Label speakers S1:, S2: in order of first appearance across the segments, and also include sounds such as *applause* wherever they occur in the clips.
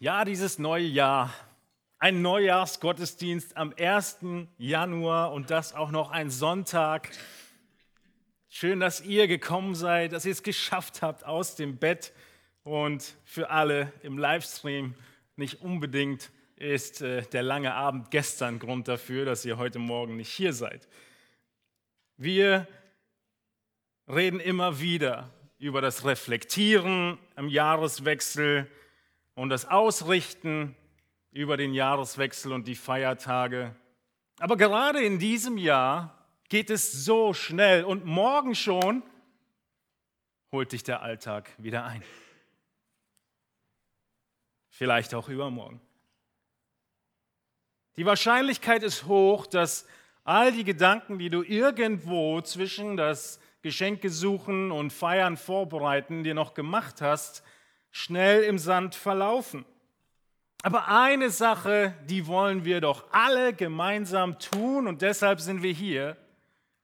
S1: Ja, dieses neue Jahr, ein Neujahrsgottesdienst am 1. Januar und das auch noch ein Sonntag. Schön, dass ihr gekommen seid, dass ihr es geschafft habt aus dem Bett und für alle im Livestream nicht unbedingt ist äh, der lange Abend gestern Grund dafür, dass ihr heute Morgen nicht hier seid. Wir reden immer wieder über das Reflektieren am Jahreswechsel, und das Ausrichten über den Jahreswechsel und die Feiertage. Aber gerade in diesem Jahr geht es so schnell und morgen schon holt dich der Alltag wieder ein. Vielleicht auch übermorgen. Die Wahrscheinlichkeit ist hoch, dass all die Gedanken, die du irgendwo zwischen das Geschenke suchen und Feiern vorbereiten dir noch gemacht hast, schnell im Sand verlaufen. Aber eine Sache, die wollen wir doch alle gemeinsam tun und deshalb sind wir hier.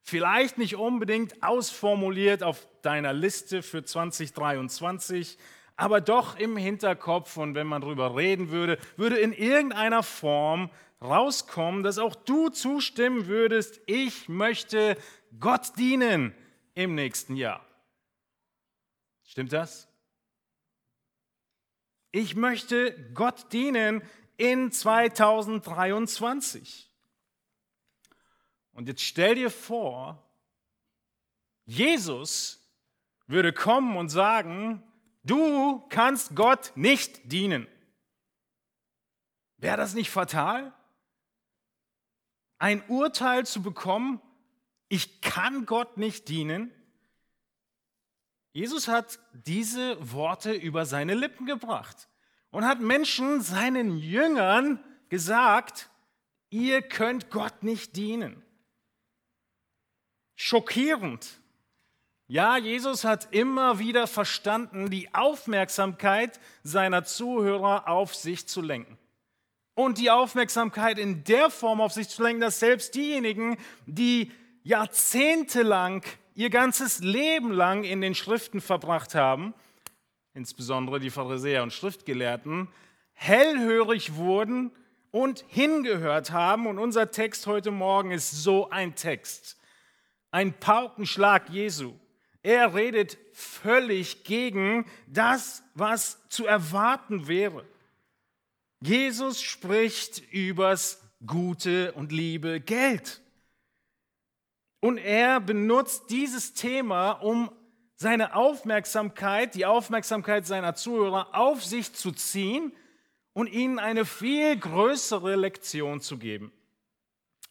S1: Vielleicht nicht unbedingt ausformuliert auf deiner Liste für 2023, aber doch im Hinterkopf und wenn man darüber reden würde, würde in irgendeiner Form rauskommen, dass auch du zustimmen würdest, ich möchte Gott dienen im nächsten Jahr. Stimmt das? Ich möchte Gott dienen in 2023. Und jetzt stell dir vor, Jesus würde kommen und sagen, du kannst Gott nicht dienen. Wäre das nicht fatal? Ein Urteil zu bekommen, ich kann Gott nicht dienen? Jesus hat diese Worte über seine Lippen gebracht und hat Menschen, seinen Jüngern, gesagt, ihr könnt Gott nicht dienen. Schockierend. Ja, Jesus hat immer wieder verstanden, die Aufmerksamkeit seiner Zuhörer auf sich zu lenken. Und die Aufmerksamkeit in der Form auf sich zu lenken, dass selbst diejenigen, die jahrzehntelang ihr ganzes Leben lang in den Schriften verbracht haben, insbesondere die Pharisäer und Schriftgelehrten, hellhörig wurden und hingehört haben. Und unser Text heute Morgen ist so ein Text, ein Paukenschlag Jesu. Er redet völlig gegen das, was zu erwarten wäre. Jesus spricht übers gute und liebe Geld. Und er benutzt dieses Thema, um seine Aufmerksamkeit, die Aufmerksamkeit seiner Zuhörer auf sich zu ziehen und ihnen eine viel größere Lektion zu geben.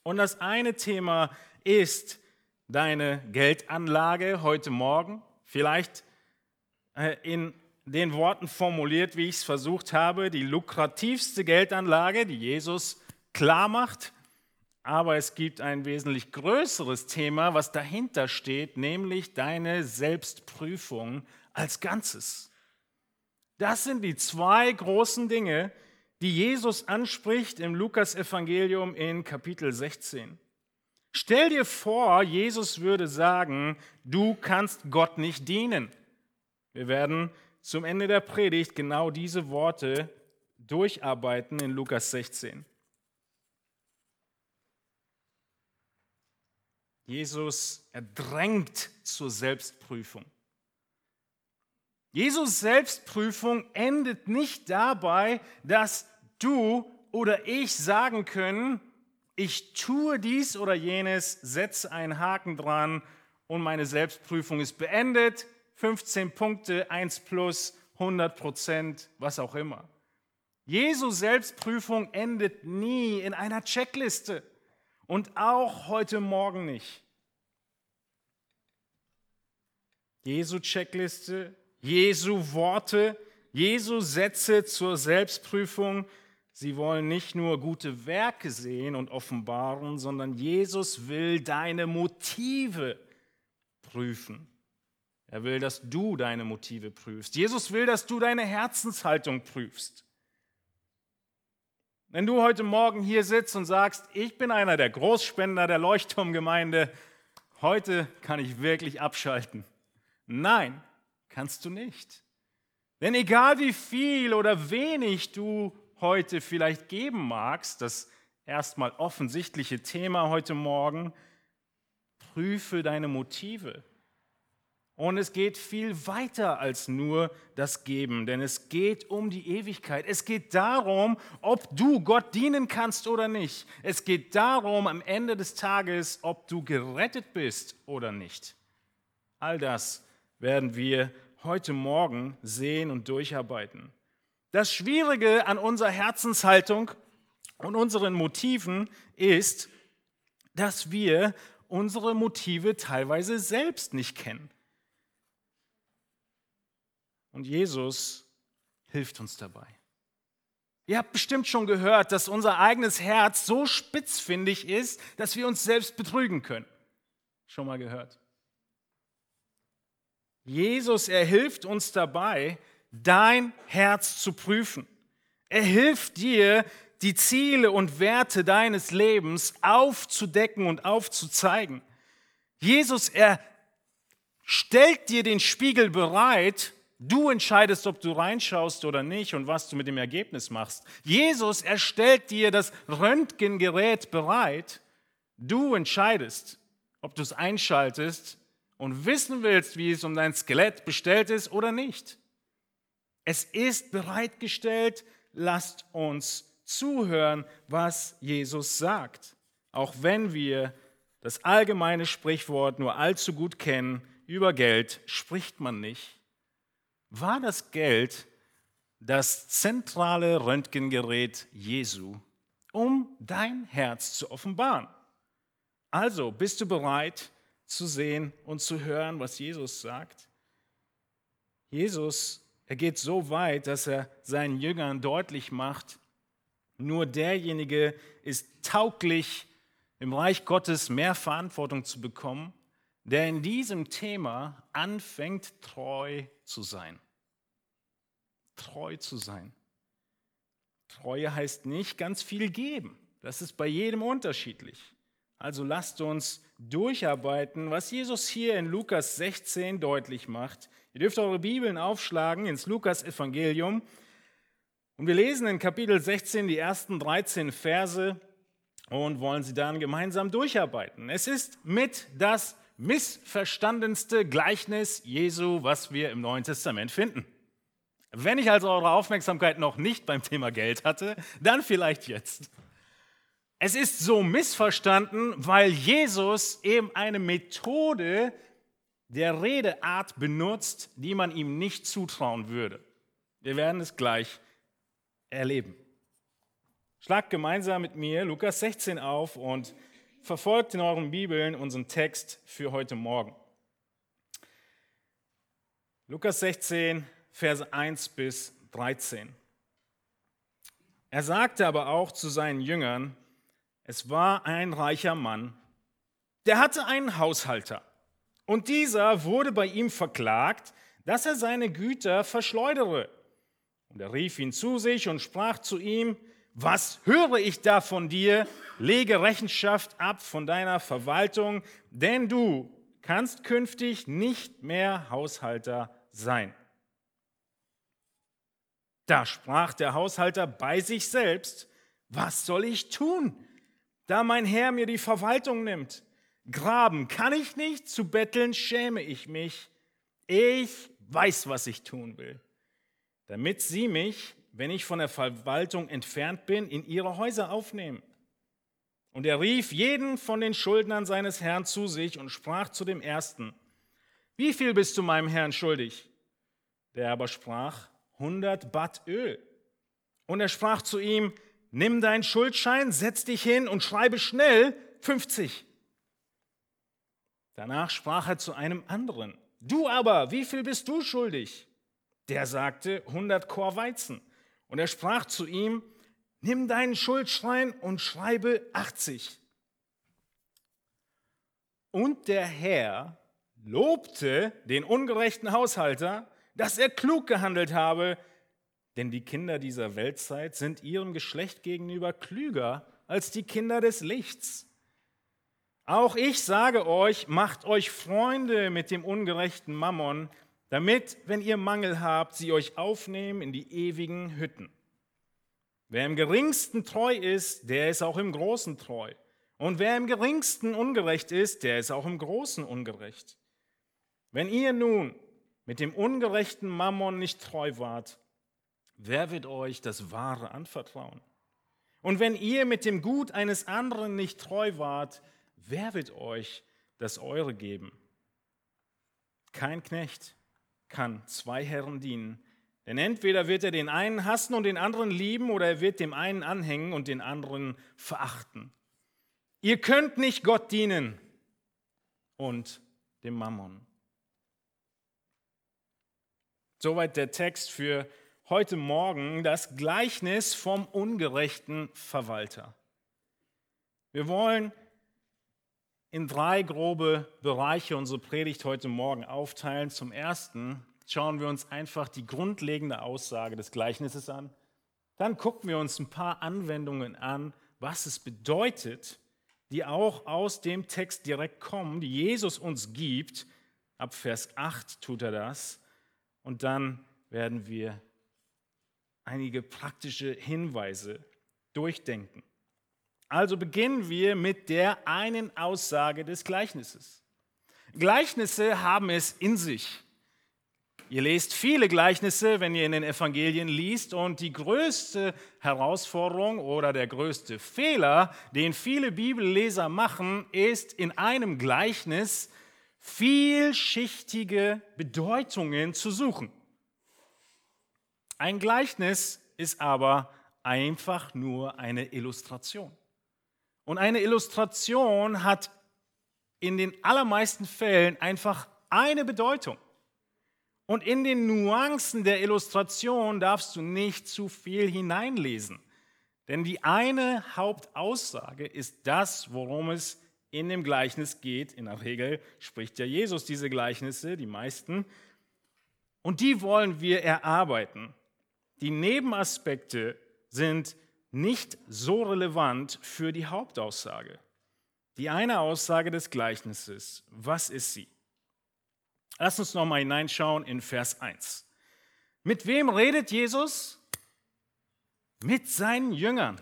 S1: Und das eine Thema ist deine Geldanlage heute Morgen, vielleicht äh, in den Worten formuliert, wie ich es versucht habe, die lukrativste Geldanlage, die Jesus klar macht, aber es gibt ein wesentlich größeres Thema, was dahinter steht, nämlich deine Selbstprüfung als Ganzes. Das sind die zwei großen Dinge, die Jesus anspricht im Lukas-Evangelium in Kapitel 16. Stell dir vor, Jesus würde sagen, du kannst Gott nicht dienen. Wir werden zum Ende der Predigt genau diese Worte durcharbeiten in Lukas 16. Jesus erdrängt zur Selbstprüfung. Jesus Selbstprüfung endet nicht dabei, dass du oder ich sagen können, ich tue dies oder jenes, setze einen Haken dran und meine Selbstprüfung ist beendet. 15 Punkte, 1 plus, 100 Prozent, was auch immer. Jesu Selbstprüfung endet nie in einer Checkliste. Und auch heute Morgen nicht. Jesu Checkliste, Jesu Worte, Jesu Sätze zur Selbstprüfung, sie wollen nicht nur gute Werke sehen und offenbaren, sondern Jesus will deine Motive prüfen. Er will, dass du deine Motive prüfst. Jesus will, dass du deine Herzenshaltung prüfst. Wenn du heute Morgen hier sitzt und sagst, ich bin einer der Großspender der Leuchtturmgemeinde, heute kann ich wirklich abschalten. Nein, kannst du nicht. Denn egal wie viel oder wenig du heute vielleicht geben magst, das erstmal offensichtliche Thema heute Morgen, prüfe deine Motive. Und es geht viel weiter als nur das Geben, denn es geht um die Ewigkeit. Es geht darum, ob du Gott dienen kannst oder nicht. Es geht darum am Ende des Tages, ob du gerettet bist oder nicht. All das werden wir heute Morgen sehen und durcharbeiten. Das Schwierige an unserer Herzenshaltung und unseren Motiven ist, dass wir unsere Motive teilweise selbst nicht kennen. Und Jesus hilft uns dabei. Ihr habt bestimmt schon gehört, dass unser eigenes Herz so spitzfindig ist, dass wir uns selbst betrügen können. Schon mal gehört. Jesus, er hilft uns dabei, dein Herz zu prüfen. Er hilft dir, die Ziele und Werte deines Lebens aufzudecken und aufzuzeigen. Jesus, er stellt dir den Spiegel bereit, Du entscheidest, ob du reinschaust oder nicht und was du mit dem Ergebnis machst. Jesus erstellt dir das Röntgengerät bereit. Du entscheidest, ob du es einschaltest und wissen willst, wie es um dein Skelett bestellt ist oder nicht. Es ist bereitgestellt. Lasst uns zuhören, was Jesus sagt. Auch wenn wir das allgemeine Sprichwort nur allzu gut kennen, über Geld spricht man nicht war das Geld das zentrale Röntgengerät Jesu, um dein Herz zu offenbaren. Also bist du bereit zu sehen und zu hören, was Jesus sagt? Jesus, er geht so weit, dass er seinen Jüngern deutlich macht, nur derjenige ist tauglich, im Reich Gottes mehr Verantwortung zu bekommen, der in diesem Thema anfängt treu zu sein treu zu sein. Treue heißt nicht ganz viel geben. Das ist bei jedem unterschiedlich. Also lasst uns durcharbeiten, was Jesus hier in Lukas 16 deutlich macht. Ihr dürft eure Bibeln aufschlagen ins Lukas-Evangelium. Und wir lesen in Kapitel 16 die ersten 13 Verse und wollen sie dann gemeinsam durcharbeiten. Es ist mit das missverstandenste Gleichnis Jesu, was wir im Neuen Testament finden. Wenn ich also eure Aufmerksamkeit noch nicht beim Thema Geld hatte, dann vielleicht jetzt. Es ist so missverstanden, weil Jesus eben eine Methode der Redeart benutzt, die man ihm nicht zutrauen würde. Wir werden es gleich erleben. Schlagt gemeinsam mit mir Lukas 16 auf und verfolgt in euren Bibeln unseren Text für heute Morgen. Lukas 16, Verse 1 bis 13. Er sagte aber auch zu seinen Jüngern, es war ein reicher Mann, der hatte einen Haushalter. Und dieser wurde bei ihm verklagt, dass er seine Güter verschleudere. Und er rief ihn zu sich und sprach zu ihm, was höre ich da von dir? Lege Rechenschaft ab von deiner Verwaltung, denn du kannst künftig nicht mehr Haushalter sein. Da sprach der Haushalter bei sich selbst, was soll ich tun, da mein Herr mir die Verwaltung nimmt? Graben kann ich nicht, zu betteln schäme ich mich. Ich weiß, was ich tun will, damit sie mich, wenn ich von der Verwaltung entfernt bin, in ihre Häuser aufnehmen. Und er rief jeden von den Schuldnern seines Herrn zu sich und sprach zu dem Ersten, wie viel bist du meinem Herrn schuldig? Der aber sprach, 100 Bad Öl. Und er sprach zu ihm, nimm deinen Schuldschein, setz dich hin und schreibe schnell 50. Danach sprach er zu einem anderen, du aber, wie viel bist du schuldig? Der sagte, 100 Chor Weizen. Und er sprach zu ihm, nimm deinen Schuldschein und schreibe 80. Und der Herr lobte den ungerechten Haushalter dass er klug gehandelt habe, denn die Kinder dieser Weltzeit sind ihrem Geschlecht gegenüber klüger als die Kinder des Lichts. Auch ich sage euch, macht euch Freunde mit dem ungerechten Mammon, damit, wenn ihr Mangel habt, sie euch aufnehmen in die ewigen Hütten. Wer im geringsten treu ist, der ist auch im Großen treu. Und wer im geringsten ungerecht ist, der ist auch im Großen ungerecht. Wenn ihr nun mit dem ungerechten Mammon nicht treu wart, wer wird euch das Wahre anvertrauen? Und wenn ihr mit dem Gut eines anderen nicht treu wart, wer wird euch das Eure geben? Kein Knecht kann zwei Herren dienen, denn entweder wird er den einen hassen und den anderen lieben, oder er wird dem einen anhängen und den anderen verachten. Ihr könnt nicht Gott dienen und dem Mammon. Soweit der Text für heute Morgen, das Gleichnis vom ungerechten Verwalter. Wir wollen in drei grobe Bereiche unsere Predigt heute Morgen aufteilen. Zum ersten schauen wir uns einfach die grundlegende Aussage des Gleichnisses an. Dann gucken wir uns ein paar Anwendungen an, was es bedeutet, die auch aus dem Text direkt kommen, die Jesus uns gibt. Ab Vers 8 tut er das. Und dann werden wir einige praktische Hinweise durchdenken. Also beginnen wir mit der einen Aussage des Gleichnisses. Gleichnisse haben es in sich. Ihr lest viele Gleichnisse, wenn ihr in den Evangelien liest, und die größte Herausforderung oder der größte Fehler, den viele Bibelleser machen, ist in einem Gleichnis vielschichtige Bedeutungen zu suchen. Ein Gleichnis ist aber einfach nur eine Illustration. Und eine Illustration hat in den allermeisten Fällen einfach eine Bedeutung. Und in den Nuancen der Illustration darfst du nicht zu viel hineinlesen. Denn die eine Hauptaussage ist das, worum es in dem Gleichnis geht. In der Regel spricht ja Jesus diese Gleichnisse, die meisten. Und die wollen wir erarbeiten. Die Nebenaspekte sind nicht so relevant für die Hauptaussage. Die eine Aussage des Gleichnisses, was ist sie? Lass uns nochmal hineinschauen in Vers 1. Mit wem redet Jesus? Mit seinen Jüngern.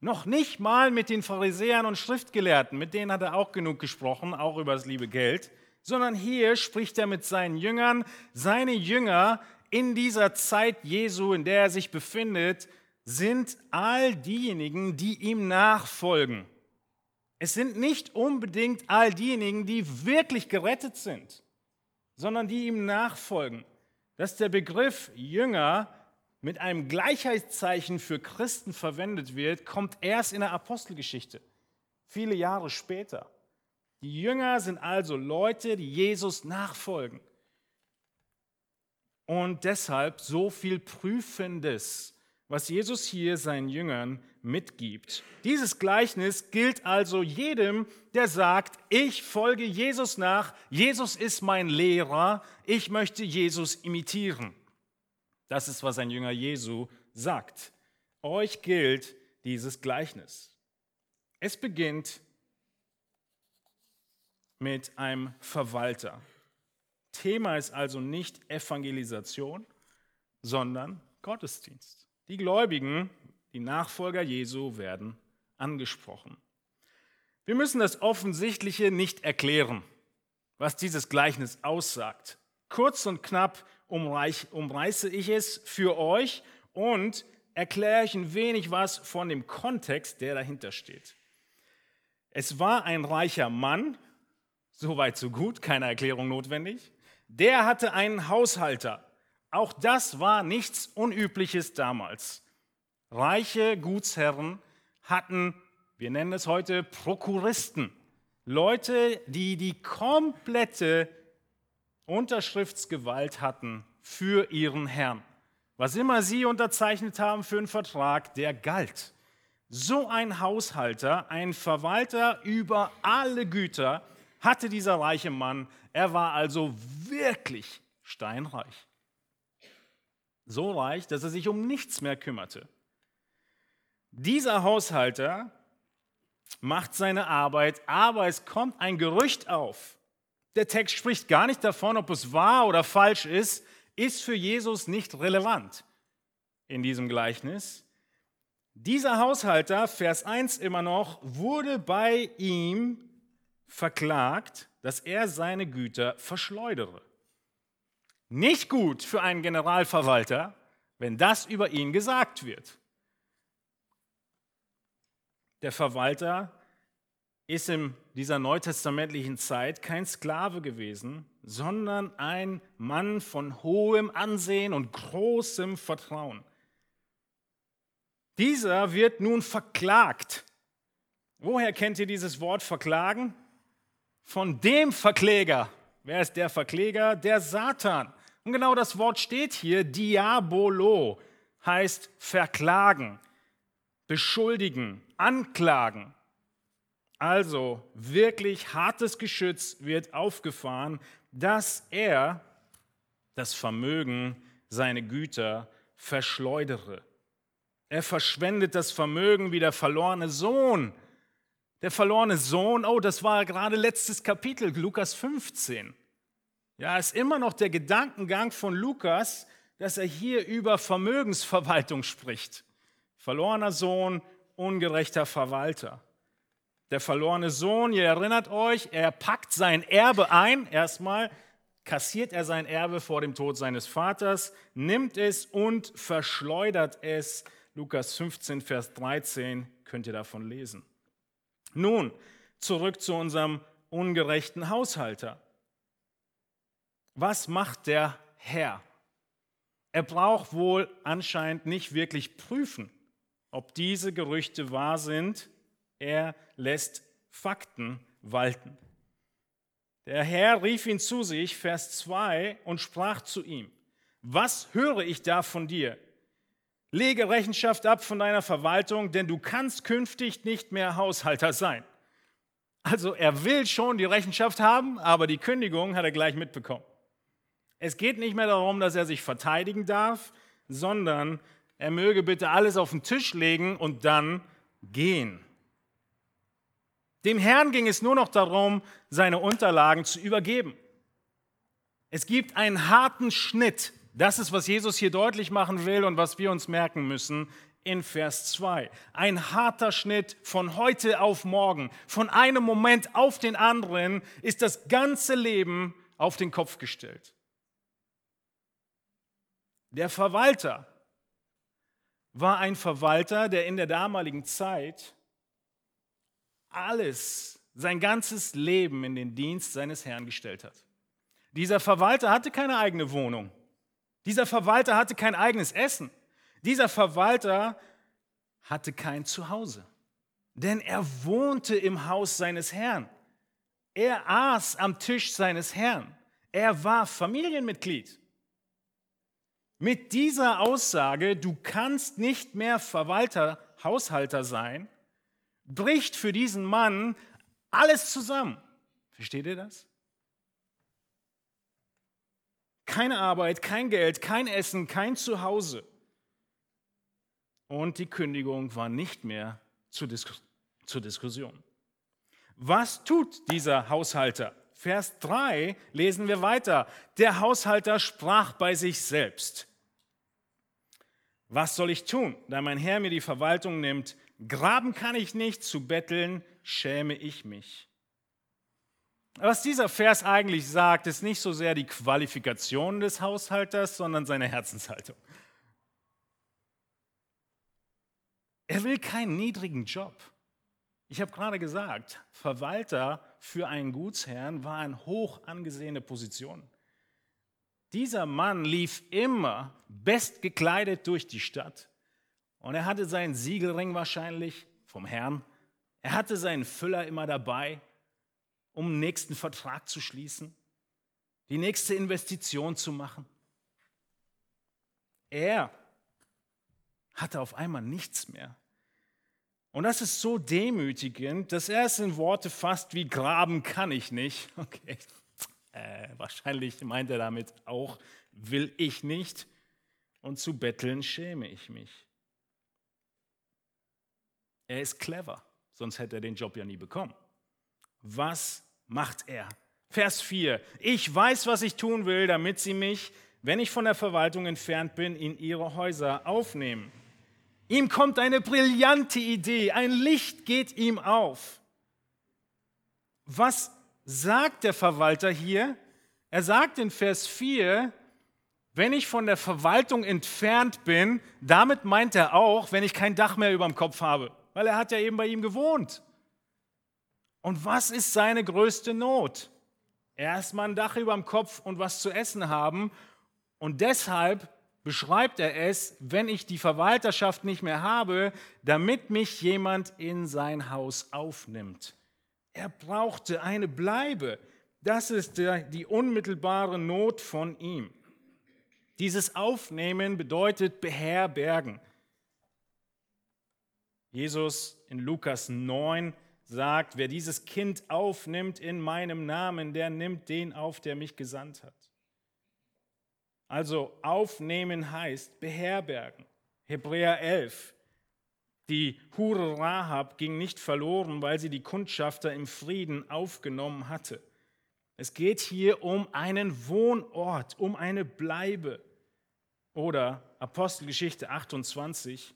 S1: Noch nicht mal mit den Pharisäern und Schriftgelehrten, mit denen hat er auch genug gesprochen, auch über das liebe Geld, sondern hier spricht er mit seinen Jüngern. Seine Jünger in dieser Zeit Jesu, in der er sich befindet, sind all diejenigen, die ihm nachfolgen. Es sind nicht unbedingt all diejenigen, die wirklich gerettet sind sondern die ihm nachfolgen. Dass der Begriff Jünger mit einem Gleichheitszeichen für Christen verwendet wird, kommt erst in der Apostelgeschichte, viele Jahre später. Die Jünger sind also Leute, die Jesus nachfolgen. Und deshalb so viel Prüfendes was Jesus hier seinen Jüngern mitgibt. Dieses Gleichnis gilt also jedem, der sagt, ich folge Jesus nach, Jesus ist mein Lehrer, ich möchte Jesus imitieren. Das ist, was ein Jünger Jesu sagt. Euch gilt dieses Gleichnis. Es beginnt mit einem Verwalter. Thema ist also nicht Evangelisation, sondern Gottesdienst. Die Gläubigen, die Nachfolger Jesu, werden angesprochen. Wir müssen das Offensichtliche nicht erklären, was dieses Gleichnis aussagt. Kurz und knapp umreiße ich es für euch und erkläre euch ein wenig was von dem Kontext, der dahinter steht. Es war ein reicher Mann, soweit so gut, keine Erklärung notwendig. Der hatte einen Haushalter. Auch das war nichts Unübliches damals. Reiche Gutsherren hatten, wir nennen es heute Prokuristen, Leute, die die komplette Unterschriftsgewalt hatten für ihren Herrn. Was immer sie unterzeichnet haben für einen Vertrag, der galt. So ein Haushalter, ein Verwalter über alle Güter hatte dieser reiche Mann. Er war also wirklich steinreich. So reich, dass er sich um nichts mehr kümmerte. Dieser Haushalter macht seine Arbeit, aber es kommt ein Gerücht auf. Der Text spricht gar nicht davon, ob es wahr oder falsch ist, ist für Jesus nicht relevant in diesem Gleichnis. Dieser Haushalter, Vers 1 immer noch, wurde bei ihm verklagt, dass er seine Güter verschleudere. Nicht gut für einen Generalverwalter, wenn das über ihn gesagt wird. Der Verwalter ist in dieser neutestamentlichen Zeit kein Sklave gewesen, sondern ein Mann von hohem Ansehen und großem Vertrauen. Dieser wird nun verklagt. Woher kennt ihr dieses Wort verklagen? Von dem Verkläger. Wer ist der Verkläger? Der Satan. Und genau das Wort steht hier, Diabolo, heißt verklagen, beschuldigen, anklagen. Also wirklich hartes Geschütz wird aufgefahren, dass er das Vermögen, seine Güter verschleudere. Er verschwendet das Vermögen wie der verlorene Sohn. Der verlorene Sohn, oh, das war gerade letztes Kapitel, Lukas 15. Ja, ist immer noch der Gedankengang von Lukas, dass er hier über Vermögensverwaltung spricht. Verlorener Sohn, ungerechter Verwalter. Der verlorene Sohn, ihr erinnert euch, er packt sein Erbe ein. Erstmal kassiert er sein Erbe vor dem Tod seines Vaters, nimmt es und verschleudert es Lukas 15, Vers 13 könnt ihr davon lesen. Nun, zurück zu unserem ungerechten Haushalter. Was macht der Herr? Er braucht wohl anscheinend nicht wirklich prüfen, ob diese Gerüchte wahr sind. Er lässt Fakten walten. Der Herr rief ihn zu sich, Vers 2, und sprach zu ihm, was höre ich da von dir? Lege Rechenschaft ab von deiner Verwaltung, denn du kannst künftig nicht mehr Haushalter sein. Also er will schon die Rechenschaft haben, aber die Kündigung hat er gleich mitbekommen. Es geht nicht mehr darum, dass er sich verteidigen darf, sondern er möge bitte alles auf den Tisch legen und dann gehen. Dem Herrn ging es nur noch darum, seine Unterlagen zu übergeben. Es gibt einen harten Schnitt das ist, was Jesus hier deutlich machen will und was wir uns merken müssen in Vers 2. Ein harter Schnitt von heute auf morgen. Von einem Moment auf den anderen ist das ganze Leben auf den Kopf gestellt. Der Verwalter war ein Verwalter, der in der damaligen Zeit alles, sein ganzes Leben in den Dienst seines Herrn gestellt hat. Dieser Verwalter hatte keine eigene Wohnung. Dieser Verwalter hatte kein eigenes Essen. Dieser Verwalter hatte kein Zuhause. Denn er wohnte im Haus seines Herrn. Er aß am Tisch seines Herrn. Er war Familienmitglied. Mit dieser Aussage, du kannst nicht mehr Verwalter, Haushalter sein, bricht für diesen Mann alles zusammen. Versteht ihr das? Keine Arbeit, kein Geld, kein Essen, kein Zuhause. Und die Kündigung war nicht mehr zur, Dis zur Diskussion. Was tut dieser Haushalter? Vers 3 lesen wir weiter. Der Haushalter sprach bei sich selbst. Was soll ich tun, da mein Herr mir die Verwaltung nimmt? Graben kann ich nicht, zu betteln schäme ich mich. Was dieser Vers eigentlich sagt, ist nicht so sehr die Qualifikation des Haushalters, sondern seine Herzenshaltung. Er will keinen niedrigen Job. Ich habe gerade gesagt, Verwalter für einen Gutsherrn war eine hoch angesehene Position. Dieser Mann lief immer bestgekleidet durch die Stadt und er hatte seinen Siegelring wahrscheinlich vom Herrn. Er hatte seinen Füller immer dabei um den nächsten Vertrag zu schließen, die nächste Investition zu machen. Er hatte auf einmal nichts mehr. Und das ist so demütigend, dass er es in Worte fasst wie graben kann ich nicht. *laughs* Okay, äh, wahrscheinlich meint er damit auch, will ich nicht. Und zu betteln schäme ich mich. Er ist clever, sonst hätte er den Job ja nie bekommen. Was macht er? Vers 4. Ich weiß, was ich tun will, damit sie mich, wenn ich von der Verwaltung entfernt bin, in ihre Häuser aufnehmen. Ihm kommt eine brillante Idee, ein Licht geht ihm auf. Was sagt der Verwalter hier? Er sagt in Vers 4, wenn ich von der Verwaltung entfernt bin, damit meint er auch, wenn ich kein Dach mehr über dem Kopf habe, weil er hat ja eben bei ihm gewohnt. Und was ist seine größte Not? Erstmal ein Dach über dem Kopf und was zu essen haben. Und deshalb beschreibt er es, wenn ich die Verwalterschaft nicht mehr habe, damit mich jemand in sein Haus aufnimmt. Er brauchte eine Bleibe. Das ist die unmittelbare Not von ihm. Dieses Aufnehmen bedeutet beherbergen. Jesus in Lukas 9 sagt, wer dieses Kind aufnimmt in meinem Namen, der nimmt den auf, der mich gesandt hat. Also aufnehmen heißt beherbergen. Hebräer 11. Die Hure Rahab ging nicht verloren, weil sie die Kundschafter im Frieden aufgenommen hatte. Es geht hier um einen Wohnort, um eine Bleibe. Oder Apostelgeschichte 28.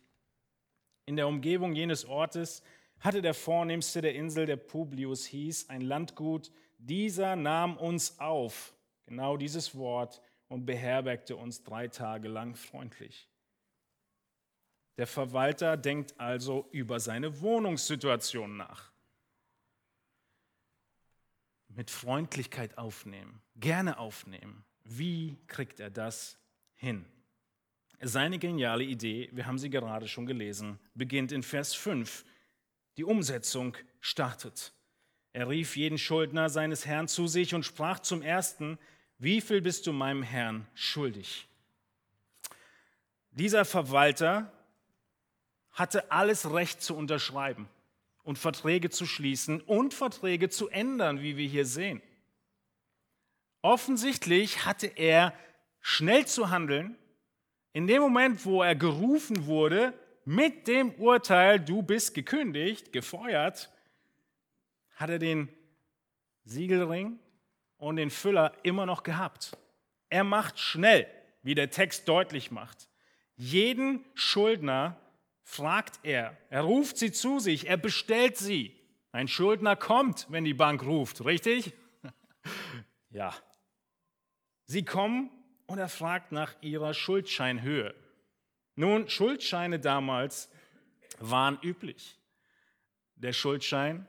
S1: In der Umgebung jenes Ortes hatte der Vornehmste der Insel, der Publius hieß, ein Landgut. Dieser nahm uns auf, genau dieses Wort, und beherbergte uns drei Tage lang freundlich. Der Verwalter denkt also über seine Wohnungssituation nach. Mit Freundlichkeit aufnehmen, gerne aufnehmen. Wie kriegt er das hin? Seine geniale Idee, wir haben sie gerade schon gelesen, beginnt in Vers 5 die Umsetzung startet. Er rief jeden Schuldner seines Herrn zu sich und sprach zum ersten, wie viel bist du meinem Herrn schuldig? Dieser Verwalter hatte alles Recht zu unterschreiben und Verträge zu schließen und Verträge zu ändern, wie wir hier sehen. Offensichtlich hatte er schnell zu handeln. In dem Moment, wo er gerufen wurde, mit dem Urteil, du bist gekündigt, gefeuert, hat er den Siegelring und den Füller immer noch gehabt. Er macht schnell, wie der Text deutlich macht. Jeden Schuldner fragt er. Er ruft sie zu sich, er bestellt sie. Ein Schuldner kommt, wenn die Bank ruft, richtig? *laughs* ja. Sie kommen und er fragt nach ihrer Schuldscheinhöhe. Nun, Schuldscheine damals waren üblich. Der Schuldschein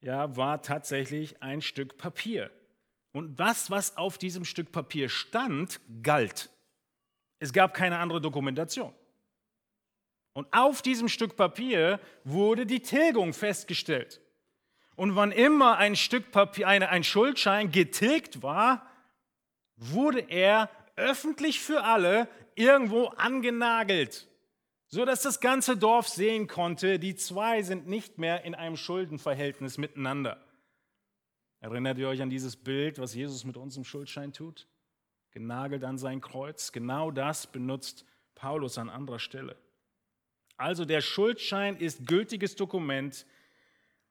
S1: ja, war tatsächlich ein Stück Papier. Und das, was auf diesem Stück Papier stand, galt. Es gab keine andere Dokumentation. Und auf diesem Stück Papier wurde die Tilgung festgestellt. Und wann immer ein Stück Papier, eine, ein Schuldschein getilgt war, wurde er öffentlich für alle irgendwo angenagelt, so dass das ganze Dorf sehen konnte, die zwei sind nicht mehr in einem Schuldenverhältnis miteinander. Erinnert ihr euch an dieses Bild, was Jesus mit uns im Schuldschein tut? Genagelt an sein Kreuz. Genau das benutzt Paulus an anderer Stelle. Also der Schuldschein ist gültiges Dokument.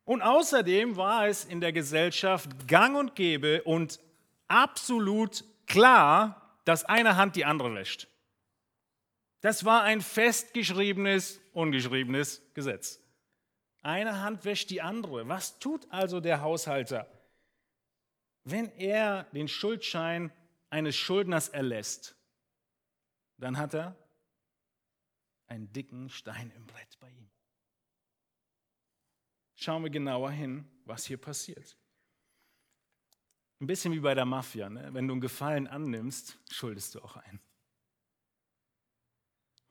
S1: Und außerdem war es in der Gesellschaft gang und gäbe und absolut klar, dass eine Hand die andere wäscht. Das war ein festgeschriebenes, ungeschriebenes Gesetz. Eine Hand wäscht die andere. Was tut also der Haushalter, wenn er den Schuldschein eines Schuldners erlässt? Dann hat er einen dicken Stein im Brett bei ihm. Schauen wir genauer hin, was hier passiert. Ein bisschen wie bei der Mafia. Ne? Wenn du einen Gefallen annimmst, schuldest du auch einen.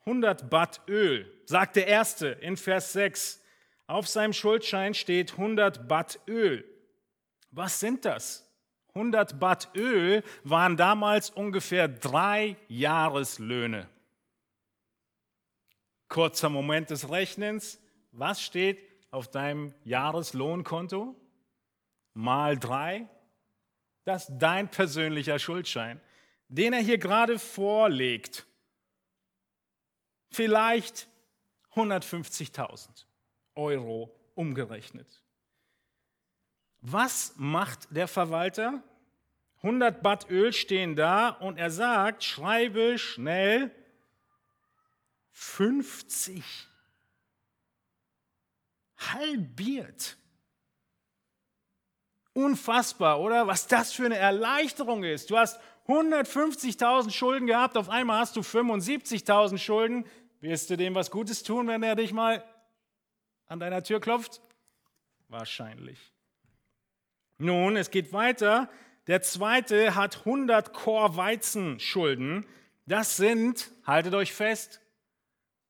S1: 100 Baht Öl, sagt der Erste in Vers 6. Auf seinem Schuldschein steht 100 Baht Öl. Was sind das? 100 Baht Öl waren damals ungefähr drei Jahreslöhne. Kurzer Moment des Rechnens. Was steht auf deinem Jahreslohnkonto? Mal drei. Das ist dein persönlicher Schuldschein, den er hier gerade vorlegt vielleicht 150.000 Euro umgerechnet. Was macht der Verwalter? 100 Bad Öl stehen da und er sagt, schreibe schnell 50. Halbiert. Unfassbar, oder? Was das für eine Erleichterung ist. Du hast 150.000 Schulden gehabt, auf einmal hast du 75.000 Schulden. Wirst du dem was Gutes tun, wenn er dich mal an deiner Tür klopft? Wahrscheinlich. Nun, es geht weiter. Der zweite hat 100 Chor Weizenschulden. Das sind, haltet euch fest,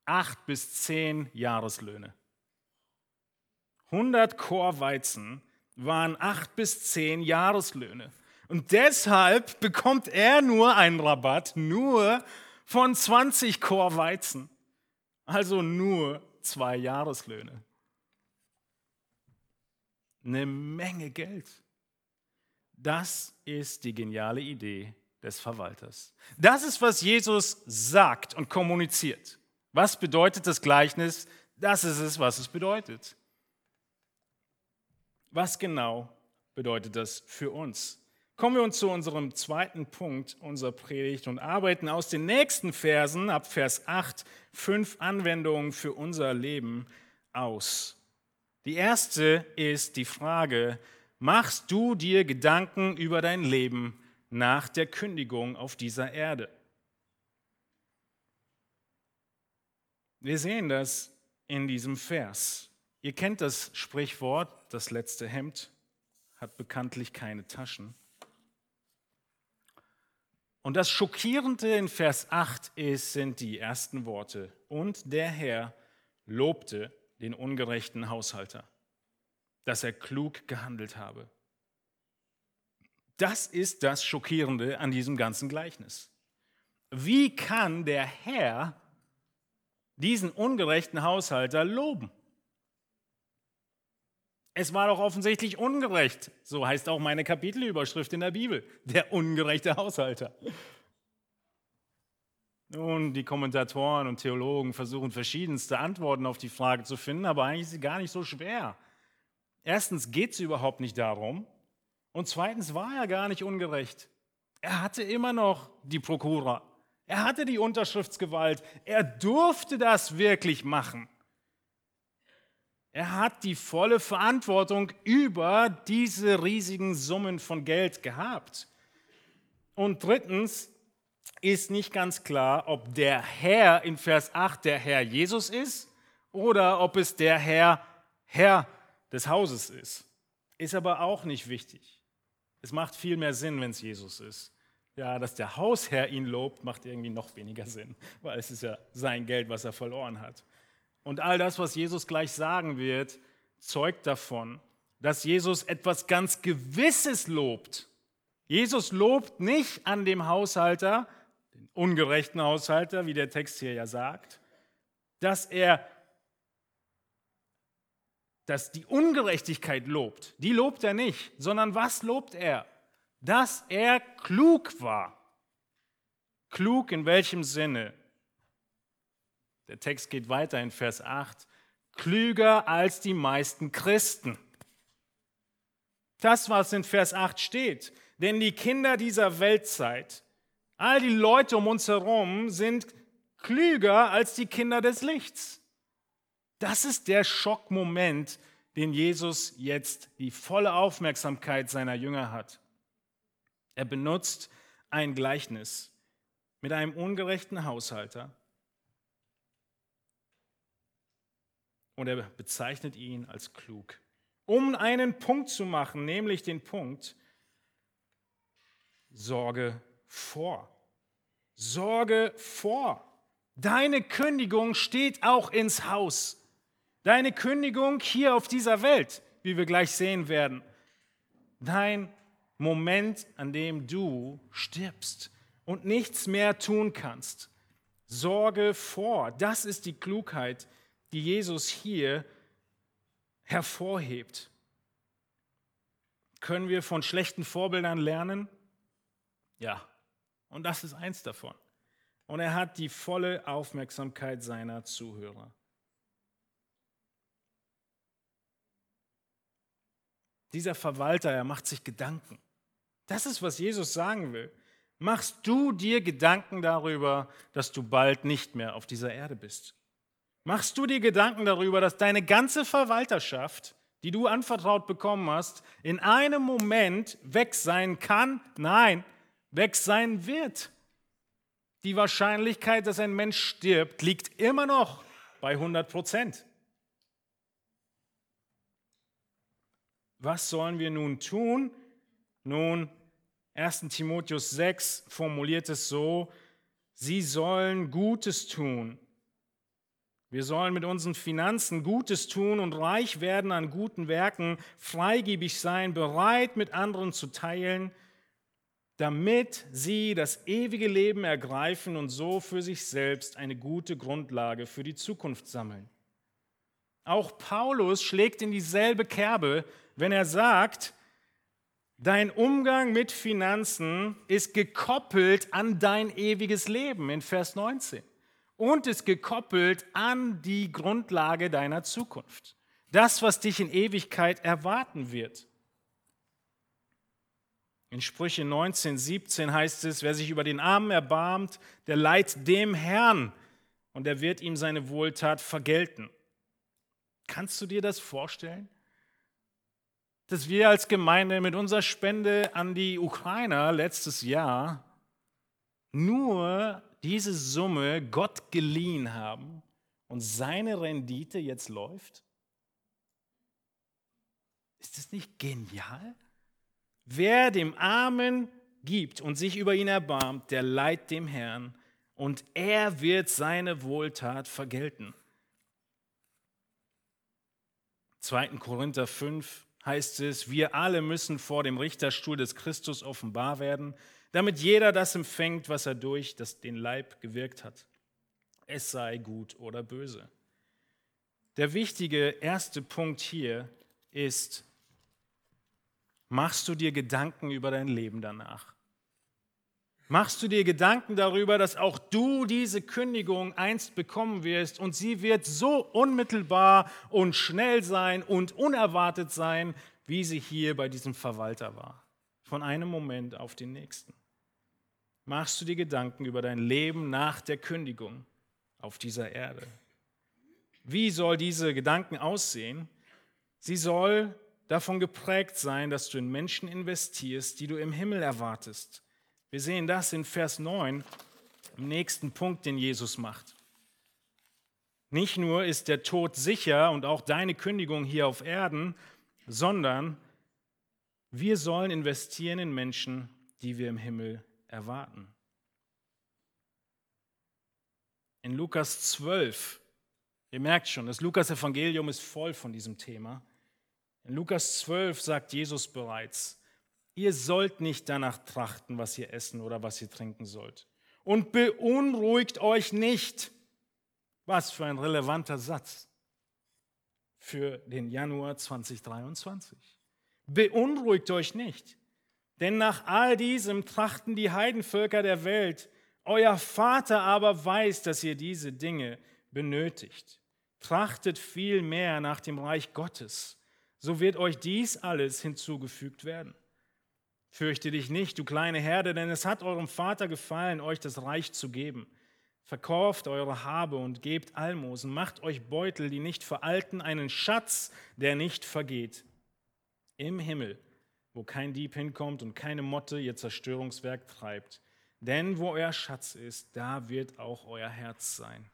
S1: acht bis zehn Jahreslöhne. 100 Chor Weizen waren acht bis zehn Jahreslöhne. Und deshalb bekommt er nur einen Rabatt, nur von 20 Chor Weizen. Also nur zwei Jahreslöhne. Eine Menge Geld. Das ist die geniale Idee des Verwalters. Das ist, was Jesus sagt und kommuniziert. Was bedeutet das Gleichnis? Das ist es, was es bedeutet. Was genau bedeutet das für uns? Kommen wir uns zu unserem zweiten Punkt unserer Predigt und arbeiten aus den nächsten Versen ab Vers 8 fünf Anwendungen für unser Leben aus. Die erste ist die Frage, machst du dir Gedanken über dein Leben nach der Kündigung auf dieser Erde? Wir sehen das in diesem Vers. Ihr kennt das Sprichwort, das letzte Hemd hat bekanntlich keine Taschen. Und das Schockierende in Vers 8 ist, sind die ersten Worte. Und der Herr lobte den ungerechten Haushalter, dass er klug gehandelt habe. Das ist das Schockierende an diesem ganzen Gleichnis. Wie kann der Herr diesen ungerechten Haushalter loben? Es war doch offensichtlich ungerecht. So heißt auch meine Kapitelüberschrift in der Bibel. Der ungerechte Haushalter. Nun, die Kommentatoren und Theologen versuchen verschiedenste Antworten auf die Frage zu finden, aber eigentlich ist sie gar nicht so schwer. Erstens geht es überhaupt nicht darum und zweitens war er gar nicht ungerecht. Er hatte immer noch die Prokura. Er hatte die Unterschriftsgewalt. Er durfte das wirklich machen. Er hat die volle Verantwortung über diese riesigen Summen von Geld gehabt. Und drittens ist nicht ganz klar, ob der Herr in Vers 8 der Herr Jesus ist oder ob es der Herr Herr des Hauses ist. Ist aber auch nicht wichtig. Es macht viel mehr Sinn, wenn es Jesus ist. Ja, dass der Hausherr ihn lobt, macht irgendwie noch weniger Sinn, *laughs* weil es ist ja sein Geld, was er verloren hat. Und all das, was Jesus gleich sagen wird, zeugt davon, dass Jesus etwas ganz Gewisses lobt. Jesus lobt nicht an dem Haushalter, den ungerechten Haushalter, wie der Text hier ja sagt, dass er dass die Ungerechtigkeit lobt. Die lobt er nicht, sondern was lobt er? Dass er klug war. Klug in welchem Sinne? Der Text geht weiter in Vers 8. Klüger als die meisten Christen. Das, was in Vers 8 steht. Denn die Kinder dieser Weltzeit, all die Leute um uns herum sind klüger als die Kinder des Lichts. Das ist der Schockmoment, den Jesus jetzt die volle Aufmerksamkeit seiner Jünger hat. Er benutzt ein Gleichnis mit einem ungerechten Haushalter und er bezeichnet ihn als klug. Um einen Punkt zu machen, nämlich den Punkt, Sorge vor. Sorge vor. Deine Kündigung steht auch ins Haus. Deine Kündigung hier auf dieser Welt, wie wir gleich sehen werden. Dein Moment, an dem du stirbst und nichts mehr tun kannst. Sorge vor. Das ist die Klugheit, die Jesus hier hervorhebt. Können wir von schlechten Vorbildern lernen? Ja, und das ist eins davon. Und er hat die volle Aufmerksamkeit seiner Zuhörer. Dieser Verwalter, er macht sich Gedanken. Das ist, was Jesus sagen will. Machst du dir Gedanken darüber, dass du bald nicht mehr auf dieser Erde bist? Machst du dir Gedanken darüber, dass deine ganze Verwalterschaft, die du anvertraut bekommen hast, in einem Moment weg sein kann? Nein, weg sein wird. Die Wahrscheinlichkeit, dass ein Mensch stirbt, liegt immer noch bei 100 Prozent. Was sollen wir nun tun? Nun, 1 Timotheus 6 formuliert es so, sie sollen Gutes tun. Wir sollen mit unseren Finanzen Gutes tun und reich werden an guten Werken, freigebig sein, bereit mit anderen zu teilen, damit sie das ewige Leben ergreifen und so für sich selbst eine gute Grundlage für die Zukunft sammeln. Auch Paulus schlägt in dieselbe Kerbe, wenn er sagt, dein Umgang mit Finanzen ist gekoppelt an dein ewiges Leben in Vers 19 und ist gekoppelt an die Grundlage deiner Zukunft. Das, was dich in Ewigkeit erwarten wird. In Sprüche 19, 17 heißt es, wer sich über den Armen erbarmt, der leiht dem Herrn und er wird ihm seine Wohltat vergelten. Kannst du dir das vorstellen? Dass wir als Gemeinde mit unserer Spende an die Ukrainer letztes Jahr nur diese Summe Gott geliehen haben und seine Rendite jetzt läuft? Ist das nicht genial? Wer dem Armen gibt und sich über ihn erbarmt, der leiht dem Herrn und er wird seine Wohltat vergelten. 2. Korinther 5 heißt es, wir alle müssen vor dem Richterstuhl des Christus offenbar werden, damit jeder das empfängt, was er durch das, den Leib gewirkt hat. Es sei gut oder böse. Der wichtige erste Punkt hier ist, Machst du dir Gedanken über dein Leben danach? Machst du dir Gedanken darüber, dass auch du diese Kündigung einst bekommen wirst und sie wird so unmittelbar und schnell sein und unerwartet sein, wie sie hier bei diesem Verwalter war, von einem Moment auf den nächsten? Machst du dir Gedanken über dein Leben nach der Kündigung auf dieser Erde? Wie soll diese Gedanken aussehen? Sie soll davon geprägt sein, dass du in Menschen investierst, die du im Himmel erwartest. Wir sehen das in Vers 9, im nächsten Punkt, den Jesus macht. Nicht nur ist der Tod sicher und auch deine Kündigung hier auf Erden, sondern wir sollen investieren in Menschen, die wir im Himmel erwarten. In Lukas 12, ihr merkt schon, das Lukas-Evangelium ist voll von diesem Thema. In Lukas 12 sagt Jesus bereits, ihr sollt nicht danach trachten, was ihr essen oder was ihr trinken sollt. Und beunruhigt euch nicht. Was für ein relevanter Satz für den Januar 2023. Beunruhigt euch nicht, denn nach all diesem trachten die Heidenvölker der Welt. Euer Vater aber weiß, dass ihr diese Dinge benötigt. Trachtet vielmehr nach dem Reich Gottes so wird euch dies alles hinzugefügt werden. Fürchte dich nicht, du kleine Herde, denn es hat eurem Vater gefallen, euch das Reich zu geben. Verkauft eure Habe und gebt Almosen, macht euch Beutel, die nicht veralten, einen Schatz, der nicht vergeht. Im Himmel, wo kein Dieb hinkommt und keine Motte ihr Zerstörungswerk treibt. Denn wo euer Schatz ist, da wird auch euer Herz sein.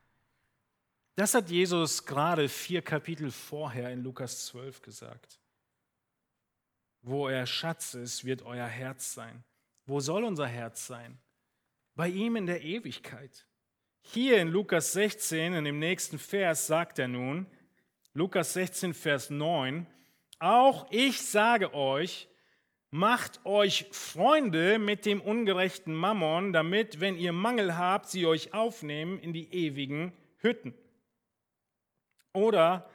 S1: Das hat Jesus gerade vier Kapitel vorher in Lukas 12 gesagt. Wo euer Schatz ist, wird euer Herz sein. Wo soll unser Herz sein? Bei ihm in der Ewigkeit. Hier in Lukas 16, in dem nächsten Vers, sagt er nun, Lukas 16, Vers 9, auch ich sage euch, macht euch Freunde mit dem ungerechten Mammon, damit, wenn ihr Mangel habt, sie euch aufnehmen in die ewigen Hütten. Oder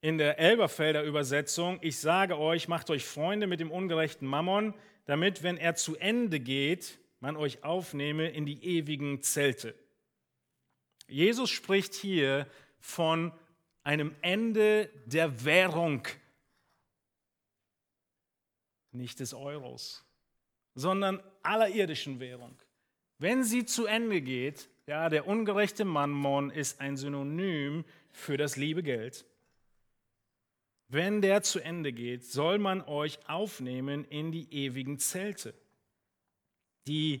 S1: in der Elberfelder Übersetzung, ich sage euch, macht euch Freunde mit dem ungerechten Mammon, damit, wenn er zu Ende geht, man euch aufnehme in die ewigen Zelte. Jesus spricht hier von einem Ende der Währung. Nicht des Euros, sondern aller irdischen Währung. Wenn sie zu Ende geht, ja, der ungerechte Mammon ist ein Synonym für das liebe Geld. Wenn der zu Ende geht, soll man euch aufnehmen in die ewigen Zelte. Die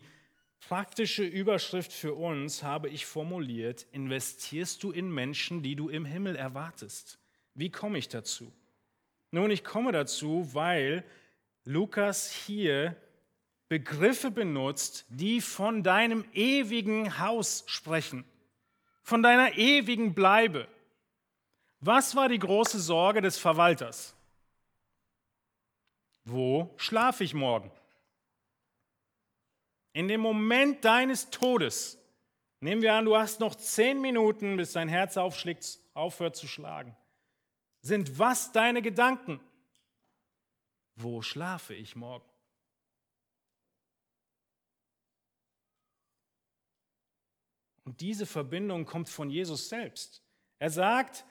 S1: praktische Überschrift für uns habe ich formuliert, investierst du in Menschen, die du im Himmel erwartest? Wie komme ich dazu? Nun, ich komme dazu, weil Lukas hier Begriffe benutzt, die von deinem ewigen Haus sprechen, von deiner ewigen Bleibe. Was war die große Sorge des Verwalters? Wo schlafe ich morgen? In dem Moment deines Todes, nehmen wir an, du hast noch zehn Minuten, bis dein Herz aufschlägt, aufhört zu schlagen, sind was deine Gedanken? Wo schlafe ich morgen? Und diese Verbindung kommt von Jesus selbst. Er sagt,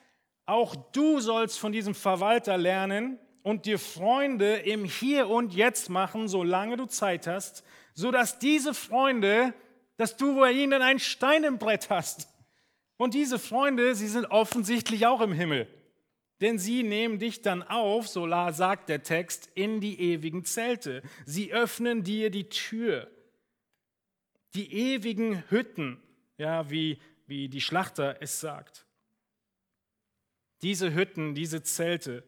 S1: auch du sollst von diesem Verwalter lernen und dir Freunde im Hier und Jetzt machen, solange du Zeit hast, sodass diese Freunde, dass du bei ihnen ein Stein im Brett hast. Und diese Freunde, sie sind offensichtlich auch im Himmel. Denn sie nehmen dich dann auf, so sagt der Text, in die ewigen Zelte. Sie öffnen dir die Tür. Die ewigen Hütten, ja, wie, wie die Schlachter es sagt. Diese Hütten, diese Zelte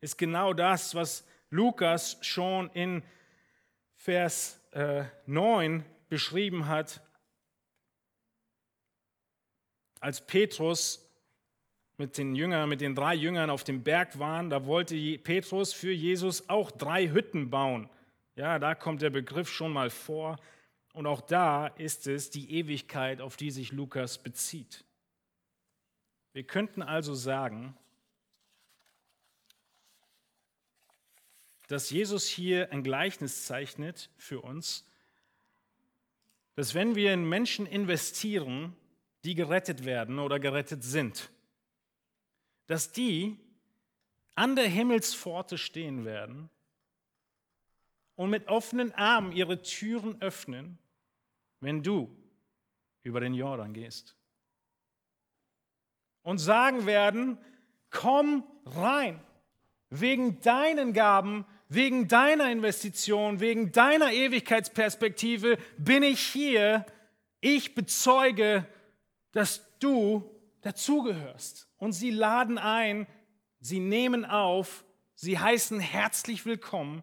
S1: ist genau das, was Lukas schon in Vers äh, 9 beschrieben hat, als Petrus mit den Jüngern, mit den drei Jüngern auf dem Berg waren, da wollte Petrus für Jesus auch drei Hütten bauen. Ja, da kommt der Begriff schon mal vor. Und auch da ist es die Ewigkeit, auf die sich Lukas bezieht. Wir könnten also sagen, dass Jesus hier ein Gleichnis zeichnet für uns, dass wenn wir in Menschen investieren, die gerettet werden oder gerettet sind, dass die an der Himmelspforte stehen werden und mit offenen Armen ihre Türen öffnen, wenn du über den Jordan gehst und sagen werden, komm rein, wegen deinen Gaben, wegen deiner Investition, wegen deiner Ewigkeitsperspektive bin ich hier. Ich bezeuge, dass du dazugehörst. Und sie laden ein, sie nehmen auf, sie heißen herzlich willkommen,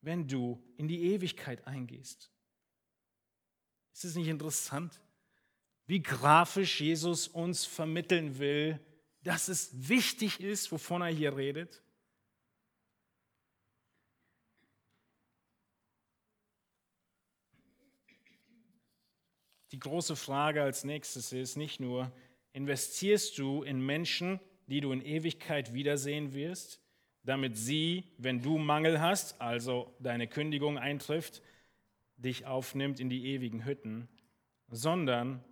S1: wenn du in die Ewigkeit eingehst. Ist es nicht interessant? wie grafisch Jesus uns vermitteln will, dass es wichtig ist, wovon er hier redet? Die große Frage als nächstes ist nicht nur, investierst du in Menschen, die du in Ewigkeit wiedersehen wirst, damit sie, wenn du Mangel hast, also deine Kündigung eintrifft, dich aufnimmt in die ewigen Hütten, sondern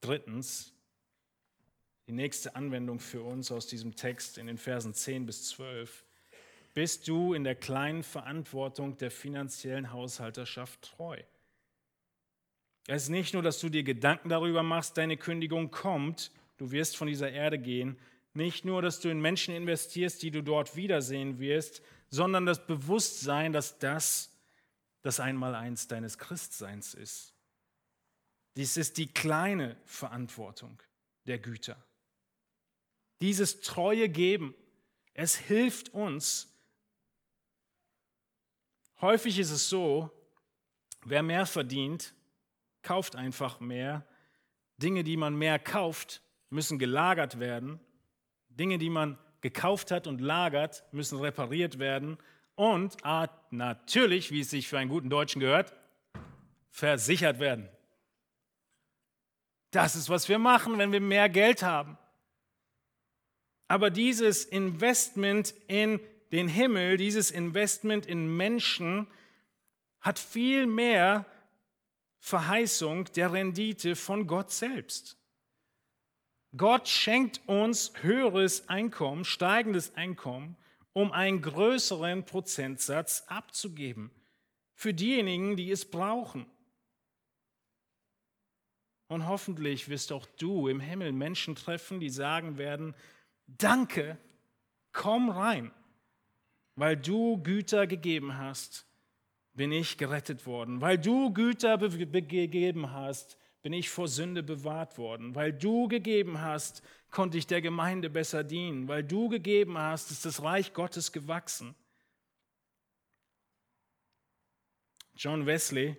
S1: Drittens, die nächste Anwendung für uns aus diesem Text in den Versen 10 bis 12. Bist du in der kleinen Verantwortung der finanziellen Haushalterschaft treu? Es ist nicht nur, dass du dir Gedanken darüber machst, deine Kündigung kommt, du wirst von dieser Erde gehen. Nicht nur, dass du in Menschen investierst, die du dort wiedersehen wirst, sondern das Bewusstsein, dass das das Einmaleins deines Christseins ist. Dies ist die kleine Verantwortung der Güter. Dieses treue Geben, es hilft uns. Häufig ist es so, wer mehr verdient, kauft einfach mehr. Dinge, die man mehr kauft, müssen gelagert werden. Dinge, die man gekauft hat und lagert, müssen repariert werden. Und ah, natürlich, wie es sich für einen guten Deutschen gehört, versichert werden. Das ist, was wir machen, wenn wir mehr Geld haben. Aber dieses Investment in den Himmel, dieses Investment in Menschen hat viel mehr Verheißung der Rendite von Gott selbst. Gott schenkt uns höheres Einkommen, steigendes Einkommen um einen größeren Prozentsatz abzugeben für diejenigen, die es brauchen. Und hoffentlich wirst auch du im Himmel Menschen treffen, die sagen werden, danke, komm rein, weil du Güter gegeben hast, bin ich gerettet worden. Weil du Güter gegeben hast, bin ich vor Sünde bewahrt worden. Weil du gegeben hast, konnte ich der Gemeinde besser dienen. Weil du gegeben hast, ist das Reich Gottes gewachsen. John Wesley,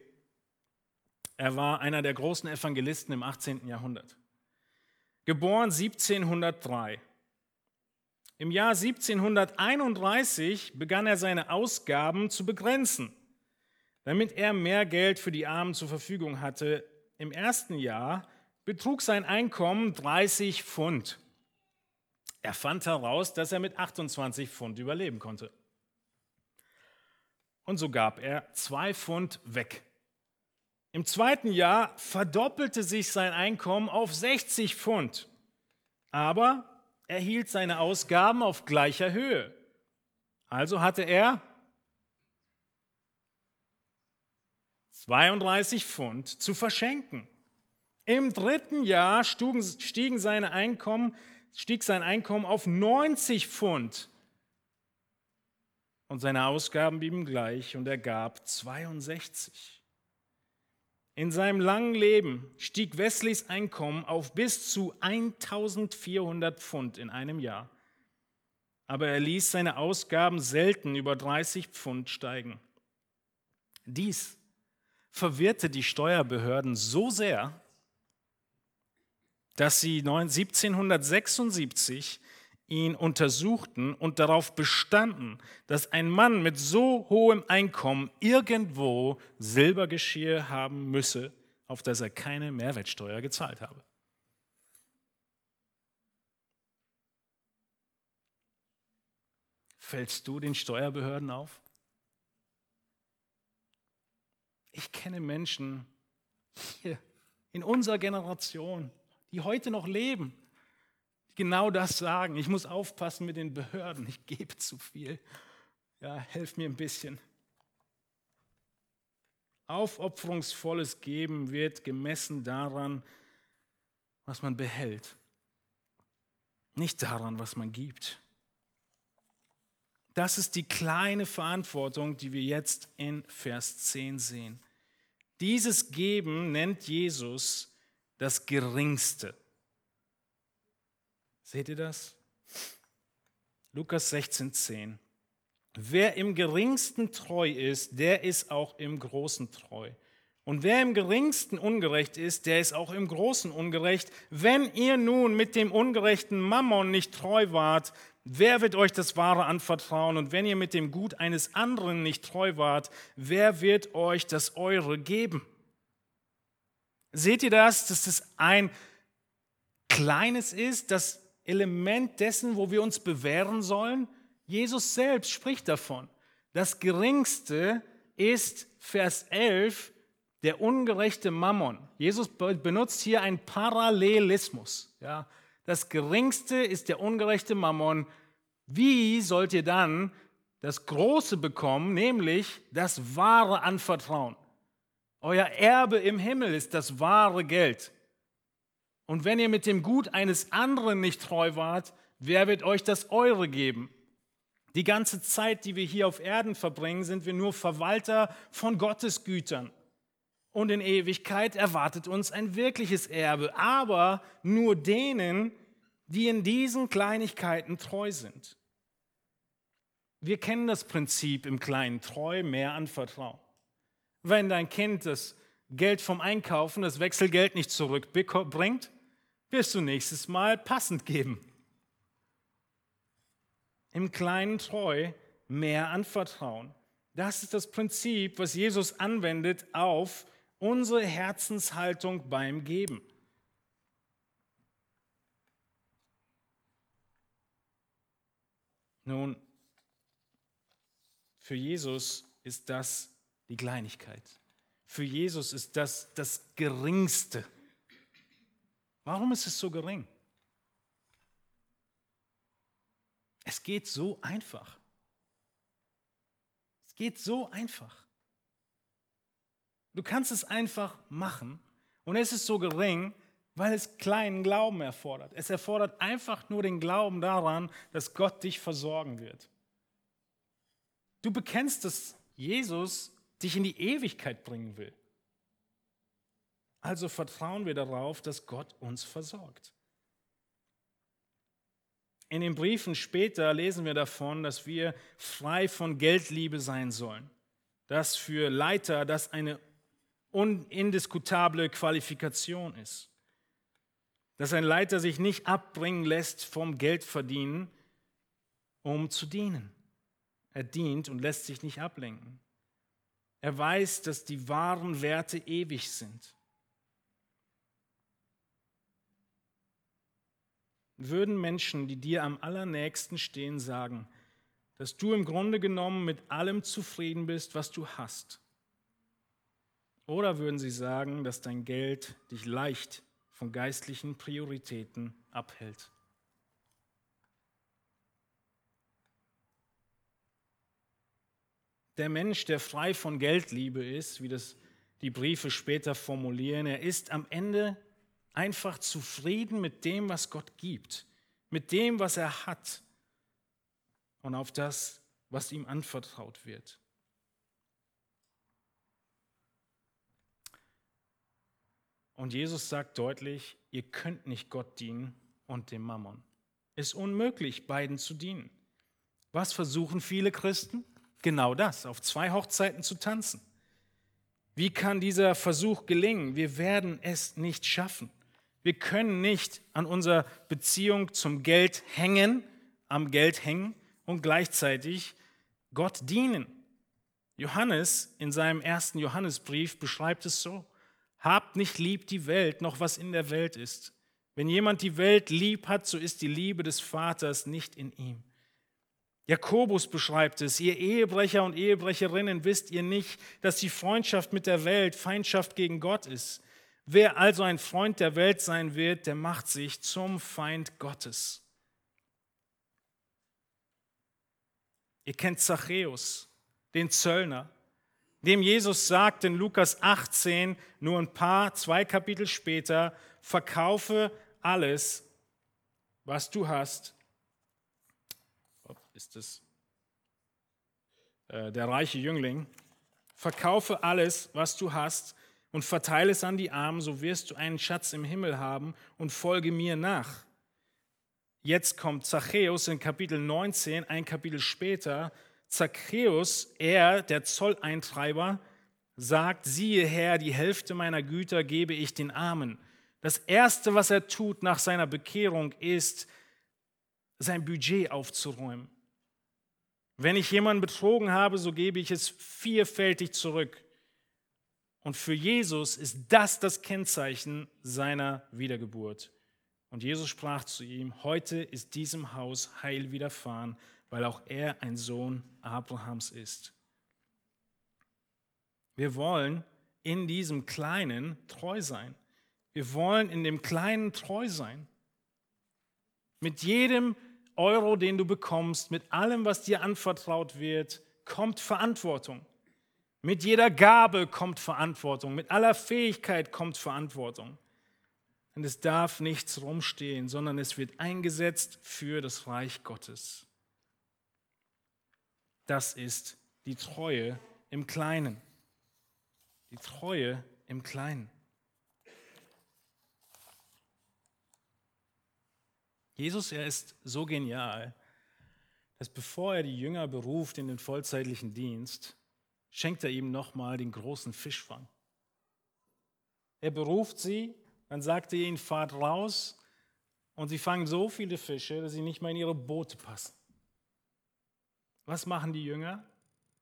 S1: er war einer der großen Evangelisten im 18. Jahrhundert. Geboren 1703. Im Jahr 1731 begann er seine Ausgaben zu begrenzen damit er mehr Geld für die Armen zur Verfügung hatte. Im ersten Jahr betrug sein Einkommen 30 Pfund. Er fand heraus, dass er mit 28 Pfund überleben konnte. Und so gab er zwei Pfund weg. Im zweiten Jahr verdoppelte sich sein Einkommen auf 60 Pfund. Aber er hielt seine Ausgaben auf gleicher Höhe. Also hatte er 32 Pfund zu verschenken. Im dritten Jahr stiegen seine Einkommen, stieg sein Einkommen auf 90 Pfund. Und seine Ausgaben blieben gleich und er gab 62. In seinem langen Leben stieg Wesleys Einkommen auf bis zu 1400 Pfund in einem Jahr. Aber er ließ seine Ausgaben selten über 30 Pfund steigen. Dies verwirrte die Steuerbehörden so sehr, dass sie 1776 ihn untersuchten und darauf bestanden, dass ein Mann mit so hohem Einkommen irgendwo Silbergeschirr haben müsse, auf das er keine Mehrwertsteuer gezahlt habe. Fällst du den Steuerbehörden auf? Ich kenne Menschen hier in unserer Generation, die heute noch leben, die genau das sagen. Ich muss aufpassen mit den Behörden, ich gebe zu viel. Ja, helf mir ein bisschen. Aufopferungsvolles Geben wird gemessen daran, was man behält, nicht daran, was man gibt. Das ist die kleine Verantwortung, die wir jetzt in Vers 10 sehen. Dieses Geben nennt Jesus das Geringste. Seht ihr das? Lukas 16, 10. Wer im geringsten treu ist, der ist auch im großen treu. Und wer im geringsten ungerecht ist, der ist auch im großen ungerecht. Wenn ihr nun mit dem ungerechten Mammon nicht treu wart, Wer wird euch das Wahre anvertrauen? Und wenn ihr mit dem Gut eines anderen nicht treu wart, wer wird euch das Eure geben? Seht ihr das, dass das ein kleines ist, das Element dessen, wo wir uns bewähren sollen? Jesus selbst spricht davon. Das Geringste ist Vers 11, der ungerechte Mammon. Jesus benutzt hier einen Parallelismus. Ja, das Geringste ist der ungerechte Mammon. Wie sollt ihr dann das Große bekommen, nämlich das wahre Anvertrauen? Euer Erbe im Himmel ist das wahre Geld. Und wenn ihr mit dem Gut eines anderen nicht treu wart, wer wird euch das Eure geben? Die ganze Zeit, die wir hier auf Erden verbringen, sind wir nur Verwalter von Gottes Gütern. Und in Ewigkeit erwartet uns ein wirkliches Erbe, aber nur denen, die in diesen Kleinigkeiten treu sind. Wir kennen das Prinzip im Kleinen, treu, mehr anvertrauen. Wenn dein Kind das Geld vom Einkaufen, das Wechselgeld nicht zurückbringt, wirst du nächstes Mal passend geben. Im Kleinen treu, mehr anvertrauen. Das ist das Prinzip, was Jesus anwendet auf unsere Herzenshaltung beim Geben. Nun, für Jesus ist das die Kleinigkeit. Für Jesus ist das das Geringste. Warum ist es so gering? Es geht so einfach. geht so einfach. Du kannst es einfach machen und es ist so gering, weil es kleinen Glauben erfordert. Es erfordert einfach nur den Glauben daran, dass Gott dich versorgen wird. Du bekennst, dass Jesus dich in die Ewigkeit bringen will. Also vertrauen wir darauf, dass Gott uns versorgt. In den Briefen später lesen wir davon, dass wir frei von Geldliebe sein sollen. Dass für Leiter das eine undiskutable Qualifikation ist. Dass ein Leiter sich nicht abbringen lässt vom Geldverdienen, um zu dienen. Er dient und lässt sich nicht ablenken. Er weiß, dass die wahren Werte ewig sind. Würden Menschen, die dir am allernächsten stehen, sagen, dass du im Grunde genommen mit allem zufrieden bist, was du hast? Oder würden sie sagen, dass dein Geld dich leicht von geistlichen Prioritäten abhält? Der Mensch, der frei von Geldliebe ist, wie das die Briefe später formulieren, er ist am Ende einfach zufrieden mit dem, was Gott gibt, mit dem, was er hat und auf das, was ihm anvertraut wird. Und Jesus sagt deutlich, ihr könnt nicht Gott dienen und dem Mammon. Es ist unmöglich, beiden zu dienen. Was versuchen viele Christen? Genau das, auf zwei Hochzeiten zu tanzen. Wie kann dieser Versuch gelingen? Wir werden es nicht schaffen. Wir können nicht an unserer Beziehung zum Geld hängen, am Geld hängen und gleichzeitig Gott dienen. Johannes in seinem ersten Johannesbrief beschreibt es so. Habt nicht lieb die Welt, noch was in der Welt ist. Wenn jemand die Welt lieb hat, so ist die Liebe des Vaters nicht in ihm. Jakobus beschreibt es, ihr Ehebrecher und Ehebrecherinnen wisst ihr nicht, dass die Freundschaft mit der Welt Feindschaft gegen Gott ist. Wer also ein Freund der Welt sein wird, der macht sich zum Feind Gottes. Ihr kennt Zachäus, den Zöllner dem Jesus sagt in Lukas 18, nur ein paar, zwei Kapitel später, verkaufe alles, was du hast. Ist es äh, der reiche Jüngling? Verkaufe alles, was du hast und verteile es an die Armen, so wirst du einen Schatz im Himmel haben und folge mir nach. Jetzt kommt Zachäus in Kapitel 19, ein Kapitel später, Zachäus, er, der Zolleintreiber, sagt, siehe Herr, die Hälfte meiner Güter gebe ich den Armen. Das Erste, was er tut nach seiner Bekehrung, ist, sein Budget aufzuräumen. Wenn ich jemanden betrogen habe, so gebe ich es vierfältig zurück. Und für Jesus ist das das Kennzeichen seiner Wiedergeburt. Und Jesus sprach zu ihm, heute ist diesem Haus Heil widerfahren, weil auch er ein Sohn Abrahams ist. Wir wollen in diesem Kleinen treu sein. Wir wollen in dem Kleinen treu sein. Mit jedem Euro, den du bekommst, mit allem, was dir anvertraut wird, kommt Verantwortung. Mit jeder Gabe kommt Verantwortung. Mit aller Fähigkeit kommt Verantwortung. Und es darf nichts rumstehen, sondern es wird eingesetzt für das Reich Gottes. Das ist die Treue im Kleinen. Die Treue im Kleinen. Jesus, er ist so genial, dass bevor er die Jünger beruft in den vollzeitlichen Dienst, schenkt er ihm nochmal den großen Fischfang. Er beruft sie, dann sagt er ihnen, fahrt raus und sie fangen so viele Fische, dass sie nicht mehr in ihre Boote passen. Was machen die Jünger?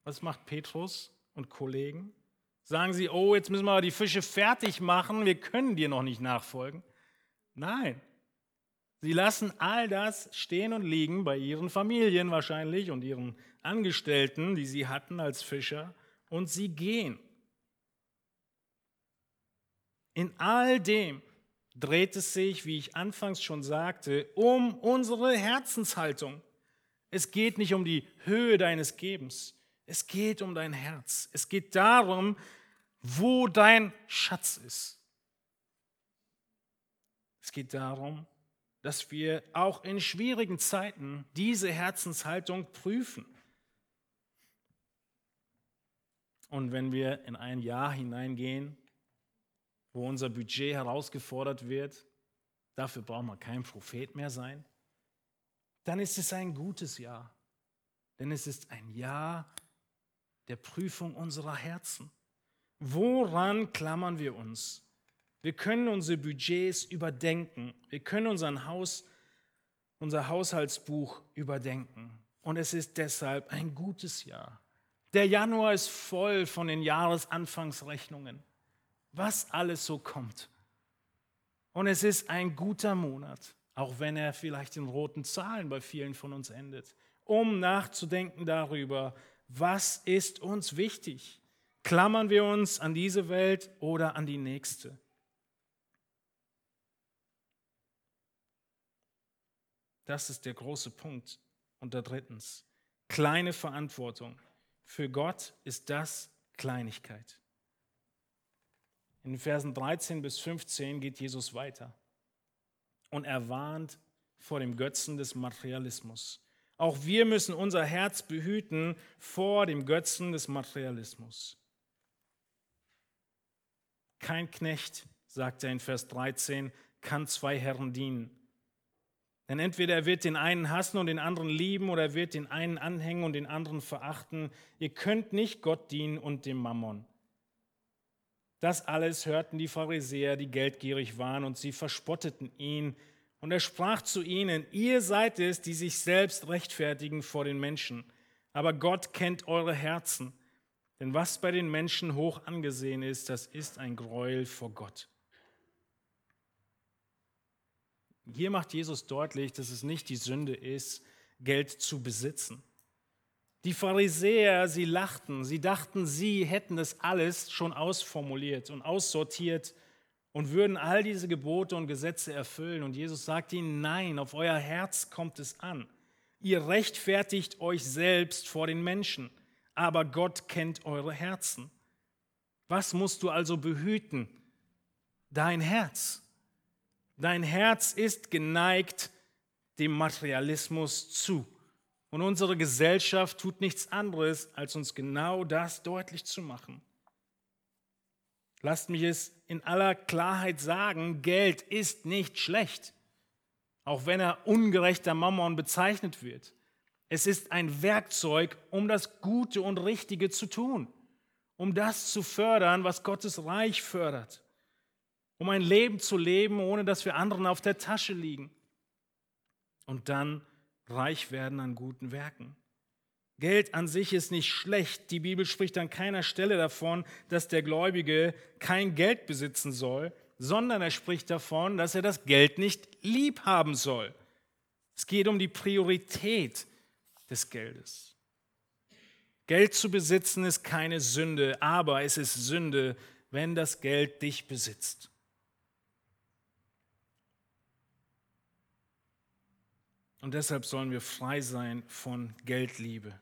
S1: Was macht Petrus und Kollegen? Sagen sie, oh, jetzt müssen wir die Fische fertig machen, wir können dir noch nicht nachfolgen. Nein, sie lassen all das stehen und liegen bei ihren Familien wahrscheinlich und ihren Angestellten, die sie hatten als Fischer, und sie gehen. In all dem dreht es sich, wie ich anfangs schon sagte, um unsere Herzenshaltung. Es geht nicht um die Höhe deines Gebens. Es geht um dein Herz. Es geht darum, wo dein Schatz ist. Es geht darum, dass wir auch in schwierigen Zeiten diese Herzenshaltung prüfen. Und wenn wir in ein Jahr hineingehen, wo unser Budget herausgefordert wird, dafür braucht man kein Prophet mehr sein, dann ist es ein gutes Jahr. Denn es ist ein Jahr der Prüfung unserer Herzen. Woran klammern wir uns? Wir können unsere Budgets überdenken. Wir können unseren Haus, unser Haushaltsbuch überdenken. Und es ist deshalb ein gutes Jahr. Der Januar ist voll von den Jahresanfangsrechnungen, was alles so kommt. Und es ist ein guter Monat, auch wenn er vielleicht in roten Zahlen bei vielen von uns endet, um nachzudenken darüber, was ist uns wichtig. Klammern wir uns an diese Welt oder an die nächste? Das ist der große Punkt. Und da drittens, kleine Verantwortung. Für Gott ist das Kleinigkeit. In Versen 13 bis 15 geht Jesus weiter und er warnt vor dem Götzen des Materialismus. Auch wir müssen unser Herz behüten vor dem Götzen des Materialismus. Kein Knecht, sagt er in Vers 13, kann zwei Herren dienen. Denn entweder er wird den einen hassen und den anderen lieben oder er wird den einen anhängen und den anderen verachten. Ihr könnt nicht Gott dienen und dem Mammon. Das alles hörten die Pharisäer, die geldgierig waren, und sie verspotteten ihn. Und er sprach zu ihnen, ihr seid es, die sich selbst rechtfertigen vor den Menschen. Aber Gott kennt eure Herzen. Denn was bei den Menschen hoch angesehen ist, das ist ein Gräuel vor Gott. Hier macht Jesus deutlich, dass es nicht die Sünde ist, Geld zu besitzen. Die Pharisäer, sie lachten, sie dachten, sie hätten das alles schon ausformuliert und aussortiert und würden all diese Gebote und Gesetze erfüllen. Und Jesus sagt ihnen, nein, auf euer Herz kommt es an. Ihr rechtfertigt euch selbst vor den Menschen, aber Gott kennt eure Herzen. Was musst du also behüten? Dein Herz. Dein Herz ist geneigt dem Materialismus zu. Und unsere Gesellschaft tut nichts anderes, als uns genau das deutlich zu machen. Lasst mich es in aller Klarheit sagen, Geld ist nicht schlecht, auch wenn er ungerechter Mammon bezeichnet wird. Es ist ein Werkzeug, um das Gute und Richtige zu tun, um das zu fördern, was Gottes Reich fördert um ein Leben zu leben, ohne dass wir anderen auf der Tasche liegen. Und dann reich werden an guten Werken. Geld an sich ist nicht schlecht. Die Bibel spricht an keiner Stelle davon, dass der Gläubige kein Geld besitzen soll, sondern er spricht davon, dass er das Geld nicht lieb haben soll. Es geht um die Priorität des Geldes. Geld zu besitzen ist keine Sünde, aber es ist Sünde, wenn das Geld dich besitzt. Und deshalb sollen wir frei sein von Geldliebe.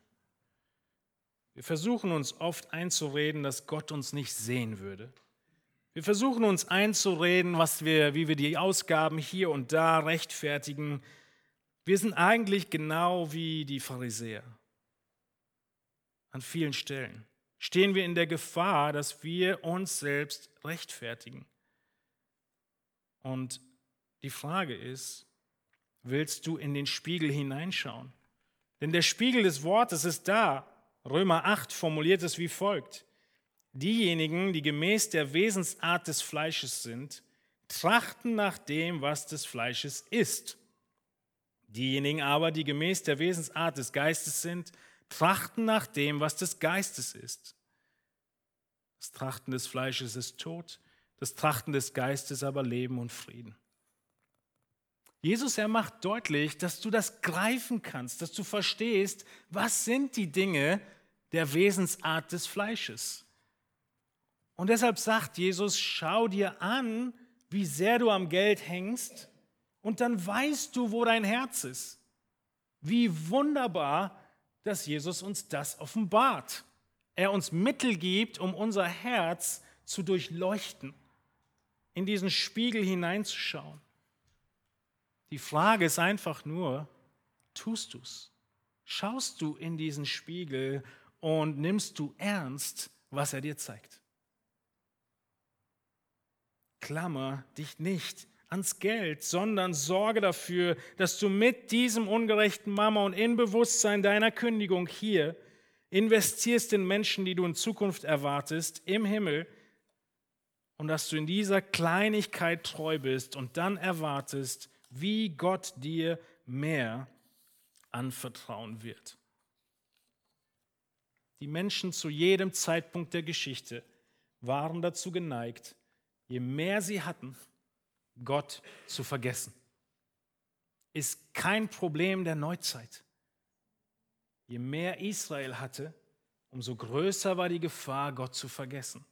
S1: Wir versuchen uns oft einzureden, dass Gott uns nicht sehen würde. Wir versuchen uns einzureden, was wir, wie wir die Ausgaben hier und da rechtfertigen. Wir sind eigentlich genau wie die Pharisäer. An vielen Stellen stehen wir in der Gefahr, dass wir uns selbst rechtfertigen. Und die Frage ist, willst du in den Spiegel hineinschauen? Denn der Spiegel des Wortes ist da. Römer 8 formuliert es wie folgt. Diejenigen, die gemäß der Wesensart des Fleisches sind, trachten nach dem, was des Fleisches ist. Diejenigen aber, die gemäß der Wesensart des Geistes sind, trachten nach dem, was des Geistes ist. Das Trachten des Fleisches ist Tod, das Trachten des Geistes aber Leben und Frieden. Jesus, er macht deutlich, dass du das greifen kannst, dass du verstehst, was sind die Dinge der Wesensart des Fleisches. Und deshalb sagt Jesus, schau dir an, wie sehr du am Geld hängst, und dann weißt du, wo dein Herz ist. Wie wunderbar, dass Jesus uns das offenbart. Er uns Mittel gibt, um unser Herz zu durchleuchten, in diesen Spiegel hineinzuschauen. Die Frage ist einfach nur, tust du es? Schaust du in diesen Spiegel und nimmst du ernst, was er dir zeigt? Klammer dich nicht ans Geld, sondern sorge dafür, dass du mit diesem ungerechten Mama und in Bewusstsein deiner Kündigung hier investierst in Menschen, die du in Zukunft erwartest, im Himmel, und dass du in dieser Kleinigkeit treu bist und dann erwartest, wie Gott dir mehr anvertrauen wird. Die Menschen zu jedem Zeitpunkt der Geschichte waren dazu geneigt, je mehr sie hatten, Gott zu vergessen. Ist kein Problem der Neuzeit. Je mehr Israel hatte, umso größer war die Gefahr, Gott zu vergessen.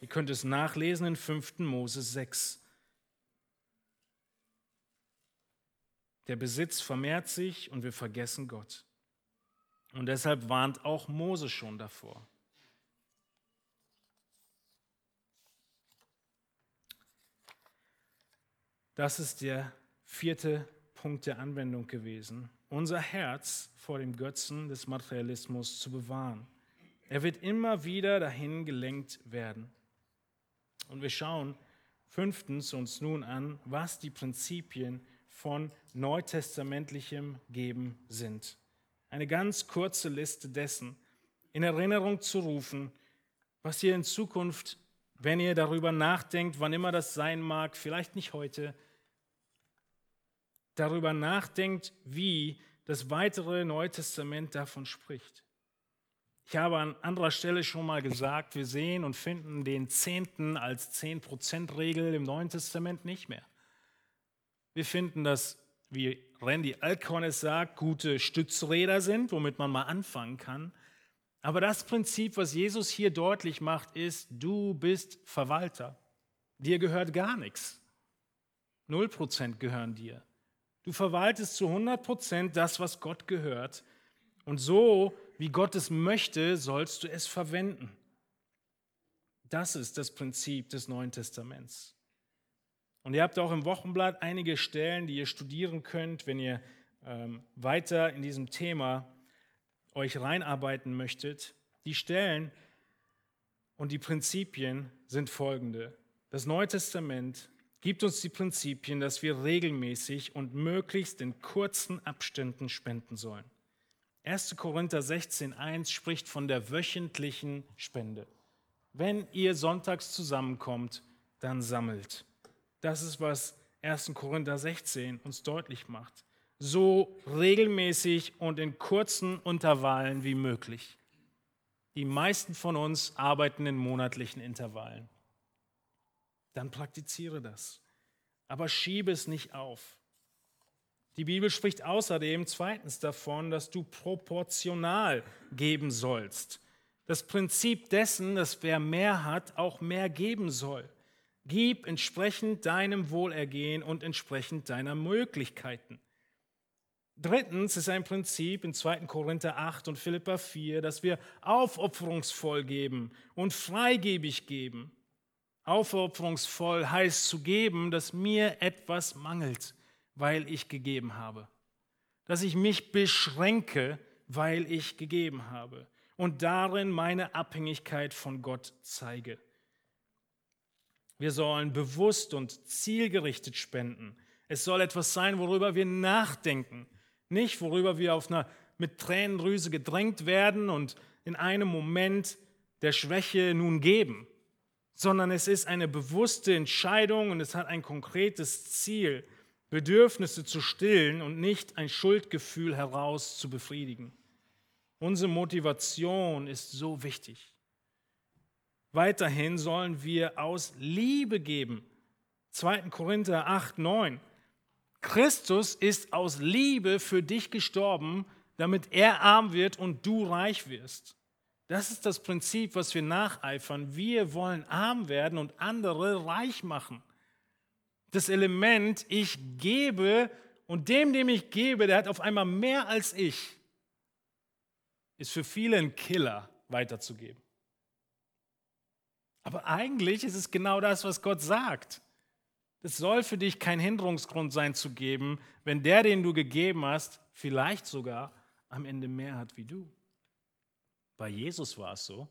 S1: Ihr könnt es nachlesen in 5. Mose 6. Der Besitz vermehrt sich und wir vergessen Gott. Und deshalb warnt auch Mose schon davor. Das ist der vierte Punkt der Anwendung gewesen, unser Herz vor dem Götzen des Materialismus zu bewahren. Er wird immer wieder dahin gelenkt werden. Und wir schauen fünftens uns nun an, was die Prinzipien von neutestamentlichem Geben sind. Eine ganz kurze Liste dessen, in Erinnerung zu rufen, was ihr in Zukunft, wenn ihr darüber nachdenkt, wann immer das sein mag, vielleicht nicht heute, darüber nachdenkt, wie das weitere Neue Testament davon spricht. Ich habe an anderer Stelle schon mal gesagt, wir sehen und finden den Zehnten als 10%-Regel im Neuen Testament nicht mehr. Wir finden, dass, wie Randy Alcorn es sagt, gute Stützräder sind, womit man mal anfangen kann. Aber das Prinzip, was Jesus hier deutlich macht, ist, du bist Verwalter. Dir gehört gar nichts. Null Prozent gehören dir. Du verwaltest zu 100 Prozent das, was Gott gehört. Und so, wie Gott es möchte, sollst du es verwenden. Das ist das Prinzip des Neuen Testaments. Und ihr habt auch im Wochenblatt einige Stellen, die ihr studieren könnt, wenn ihr ähm, weiter in diesem Thema euch reinarbeiten möchtet. Die Stellen und die Prinzipien sind folgende. Das Neue Testament gibt uns die Prinzipien, dass wir regelmäßig und möglichst in kurzen Abständen spenden sollen. 1. Korinther 16.1 spricht von der wöchentlichen Spende. Wenn ihr sonntags zusammenkommt, dann sammelt. Das ist, was 1. Korinther 16 uns deutlich macht. So regelmäßig und in kurzen Intervallen wie möglich. Die meisten von uns arbeiten in monatlichen Intervallen dann praktiziere das. Aber schiebe es nicht auf. Die Bibel spricht außerdem zweitens davon, dass du proportional geben sollst. Das Prinzip dessen, dass wer mehr hat, auch mehr geben soll. Gib entsprechend deinem Wohlergehen und entsprechend deiner Möglichkeiten. Drittens ist ein Prinzip in 2. Korinther 8 und Philippa 4, dass wir aufopferungsvoll geben und freigebig geben. Aufopferungsvoll heißt zu geben, dass mir etwas mangelt, weil ich gegeben habe. Dass ich mich beschränke, weil ich gegeben habe. Und darin meine Abhängigkeit von Gott zeige. Wir sollen bewusst und zielgerichtet spenden. Es soll etwas sein, worüber wir nachdenken. Nicht, worüber wir auf einer, mit Tränenrüse gedrängt werden und in einem Moment der Schwäche nun geben sondern es ist eine bewusste Entscheidung und es hat ein konkretes Ziel, Bedürfnisse zu stillen und nicht ein Schuldgefühl heraus zu befriedigen. Unsere Motivation ist so wichtig. Weiterhin sollen wir aus Liebe geben. 2. Korinther 8, 9. Christus ist aus Liebe für dich gestorben, damit er arm wird und du reich wirst. Das ist das Prinzip, was wir nacheifern. Wir wollen arm werden und andere reich machen. Das Element, ich gebe und dem, dem ich gebe, der hat auf einmal mehr als ich. ist für viele ein Killer weiterzugeben. Aber eigentlich ist es genau das, was Gott sagt. Es soll für dich kein Hinderungsgrund sein zu geben, wenn der, den du gegeben hast, vielleicht sogar am Ende mehr hat wie du. Bei Jesus war es so.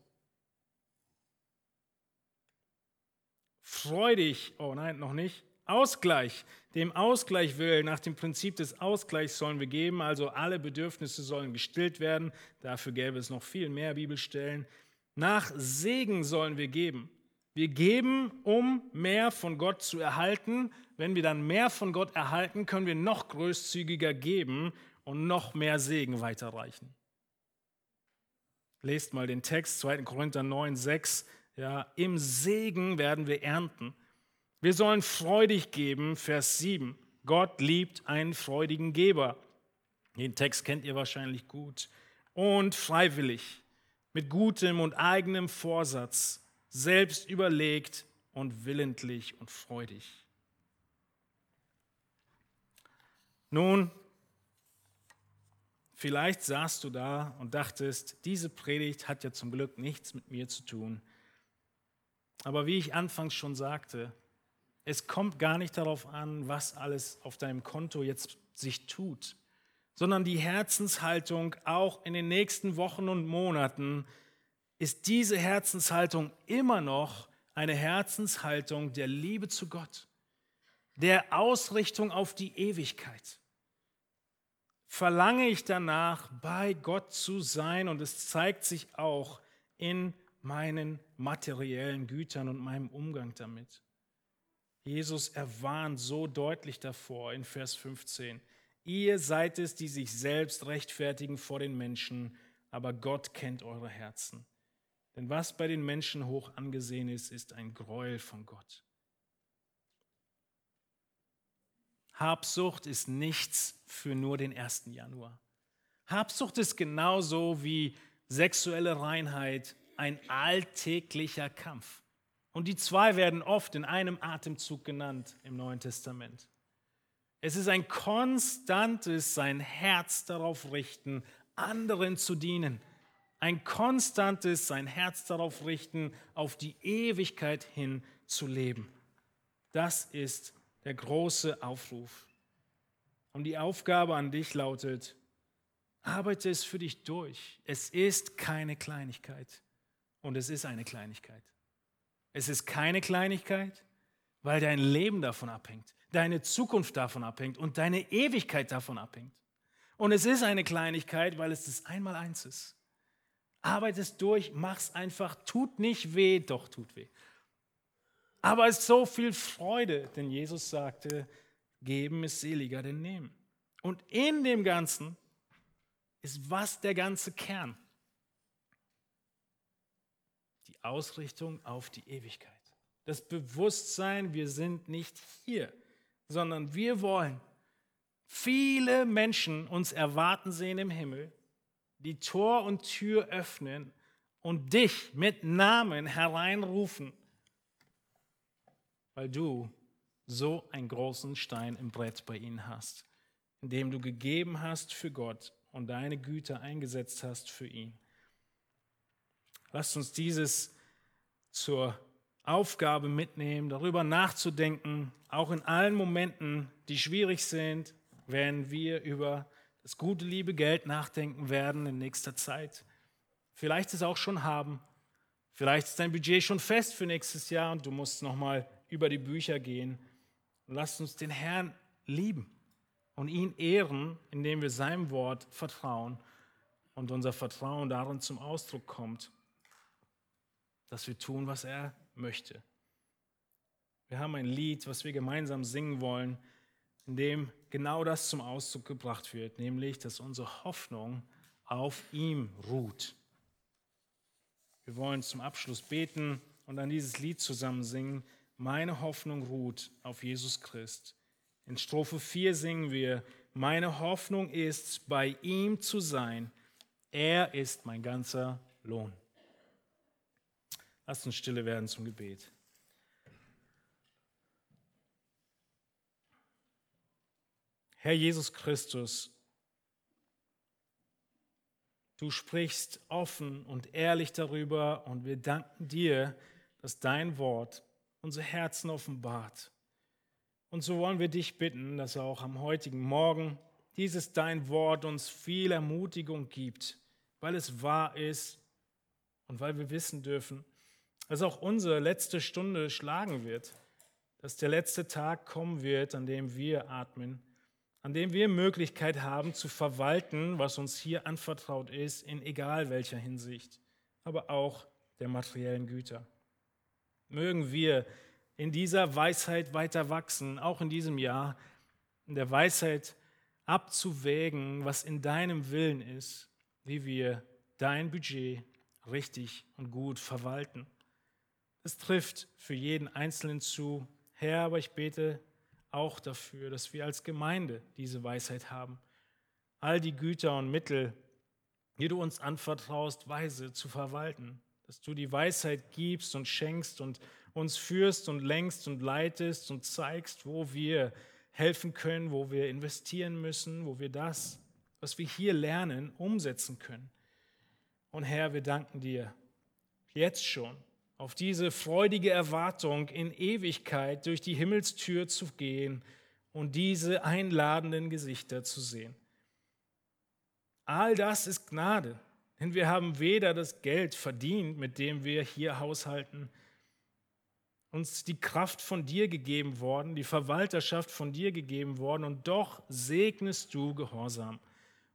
S1: Freu dich, oh nein, noch nicht. Ausgleich, dem Ausgleich willen, nach dem Prinzip des Ausgleichs sollen wir geben, also alle Bedürfnisse sollen gestillt werden. Dafür gäbe es noch viel mehr Bibelstellen. Nach Segen sollen wir geben. Wir geben, um mehr von Gott zu erhalten. Wenn wir dann mehr von Gott erhalten, können wir noch großzügiger geben und noch mehr Segen weiterreichen. Lest mal den Text 2. Korinther 9, 6. Ja, Im Segen werden wir ernten. Wir sollen freudig geben, Vers 7. Gott liebt einen freudigen Geber. Den Text kennt ihr wahrscheinlich gut. Und freiwillig, mit gutem und eigenem Vorsatz, selbst überlegt und willentlich und freudig. Nun, vielleicht saßt du da und dachtest, diese Predigt hat ja zum Glück nichts mit mir zu tun. Aber wie ich anfangs schon sagte, es kommt gar nicht darauf an, was alles auf deinem Konto jetzt sich tut, sondern die Herzenshaltung auch in den nächsten Wochen und Monaten ist diese Herzenshaltung immer noch eine Herzenshaltung der Liebe zu Gott, der Ausrichtung auf die Ewigkeit. Verlange ich danach, bei Gott zu sein und es zeigt sich auch in meinen materiellen Gütern und meinem Umgang damit. Jesus erwarnt so deutlich davor in Vers 15. Ihr seid es, die sich selbst rechtfertigen vor den Menschen, aber Gott kennt eure Herzen. Denn was bei den Menschen hoch angesehen ist, ist ein Gräuel von Gott. Habsucht ist nichts für nur den 1. Januar. Habsucht ist genauso wie sexuelle Reinheit ein alltäglicher Kampf. Und die zwei werden oft in einem Atemzug genannt im Neuen Testament. Es ist ein konstantes sein Herz darauf richten, anderen zu dienen. Ein konstantes sein Herz darauf richten, auf die Ewigkeit hin zu leben. Das ist der große Aufruf. Und die Aufgabe an dich lautet, arbeite es für dich durch. Es ist keine Kleinigkeit. Und es ist eine Kleinigkeit. Es ist keine Kleinigkeit, weil dein Leben davon abhängt, deine Zukunft davon abhängt und deine Ewigkeit davon abhängt. Und es ist eine Kleinigkeit, weil es das Einmaleins ist. Arbeit es durch, mach's einfach, tut nicht weh, doch tut weh. Aber es ist so viel Freude, denn Jesus sagte, geben ist seliger denn nehmen. Und in dem Ganzen ist was der ganze Kern? Ausrichtung auf die Ewigkeit. Das Bewusstsein, wir sind nicht hier, sondern wir wollen viele Menschen uns erwarten sehen im Himmel, die Tor und Tür öffnen und dich mit Namen hereinrufen, weil du so einen großen Stein im Brett bei ihnen hast, indem du gegeben hast für Gott und deine Güter eingesetzt hast für ihn. Lasst uns dieses zur Aufgabe mitnehmen, darüber nachzudenken, auch in allen Momenten, die schwierig sind, wenn wir über das gute, liebe Geld nachdenken werden in nächster Zeit. Vielleicht es auch schon haben. Vielleicht ist dein Budget schon fest für nächstes Jahr und du musst nochmal über die Bücher gehen. Lasst uns den Herrn lieben und ihn ehren, indem wir seinem Wort vertrauen und unser Vertrauen darin zum Ausdruck kommt dass wir tun, was er möchte. Wir haben ein Lied, was wir gemeinsam singen wollen, in dem genau das zum Ausdruck gebracht wird, nämlich, dass unsere Hoffnung auf ihm ruht. Wir wollen zum Abschluss beten und dann dieses Lied zusammen singen. Meine Hoffnung ruht auf Jesus Christ. In Strophe 4 singen wir, meine Hoffnung ist, bei ihm zu sein. Er ist mein ganzer Lohn. Lasst uns stille werden zum Gebet. Herr Jesus Christus, Du sprichst offen und ehrlich darüber und wir danken dir, dass dein Wort unsere Herzen offenbart. Und so wollen wir dich bitten, dass auch am heutigen Morgen dieses dein Wort uns viel Ermutigung gibt, weil es wahr ist und weil wir wissen dürfen, dass auch unsere letzte Stunde schlagen wird, dass der letzte Tag kommen wird, an dem wir atmen, an dem wir Möglichkeit haben zu verwalten, was uns hier anvertraut ist, in egal welcher Hinsicht, aber auch der materiellen Güter. Mögen wir in dieser Weisheit weiter wachsen, auch in diesem Jahr, in der Weisheit abzuwägen, was in deinem Willen ist, wie wir dein Budget richtig und gut verwalten. Es trifft für jeden Einzelnen zu. Herr, aber ich bete auch dafür, dass wir als Gemeinde diese Weisheit haben, all die Güter und Mittel, die du uns anvertraust, weise zu verwalten, dass du die Weisheit gibst und schenkst und uns führst und lenkst und leitest und zeigst, wo wir helfen können, wo wir investieren müssen, wo wir das, was wir hier lernen, umsetzen können. Und Herr, wir danken dir jetzt schon auf diese freudige Erwartung, in Ewigkeit durch die Himmelstür zu gehen und diese einladenden Gesichter zu sehen. All das ist Gnade, denn wir haben weder das Geld verdient, mit dem wir hier haushalten, uns die Kraft von dir gegeben worden, die Verwalterschaft von dir gegeben worden, und doch segnest du Gehorsam.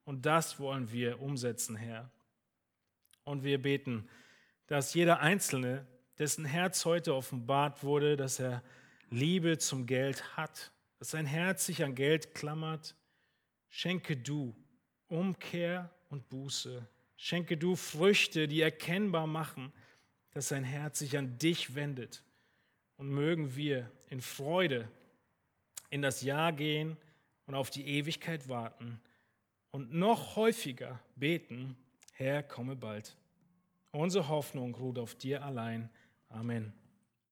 S1: Und das wollen wir umsetzen, Herr. Und wir beten, dass jeder Einzelne, dessen Herz heute offenbart wurde, dass er Liebe zum Geld hat, dass sein Herz sich an Geld klammert, schenke du Umkehr und Buße. Schenke du Früchte, die erkennbar machen, dass sein Herz sich an dich wendet. Und mögen wir in Freude in das Jahr gehen und auf die Ewigkeit warten und noch häufiger beten, Herr, komme bald. Unsere Hoffnung ruht auf dir allein. Amen.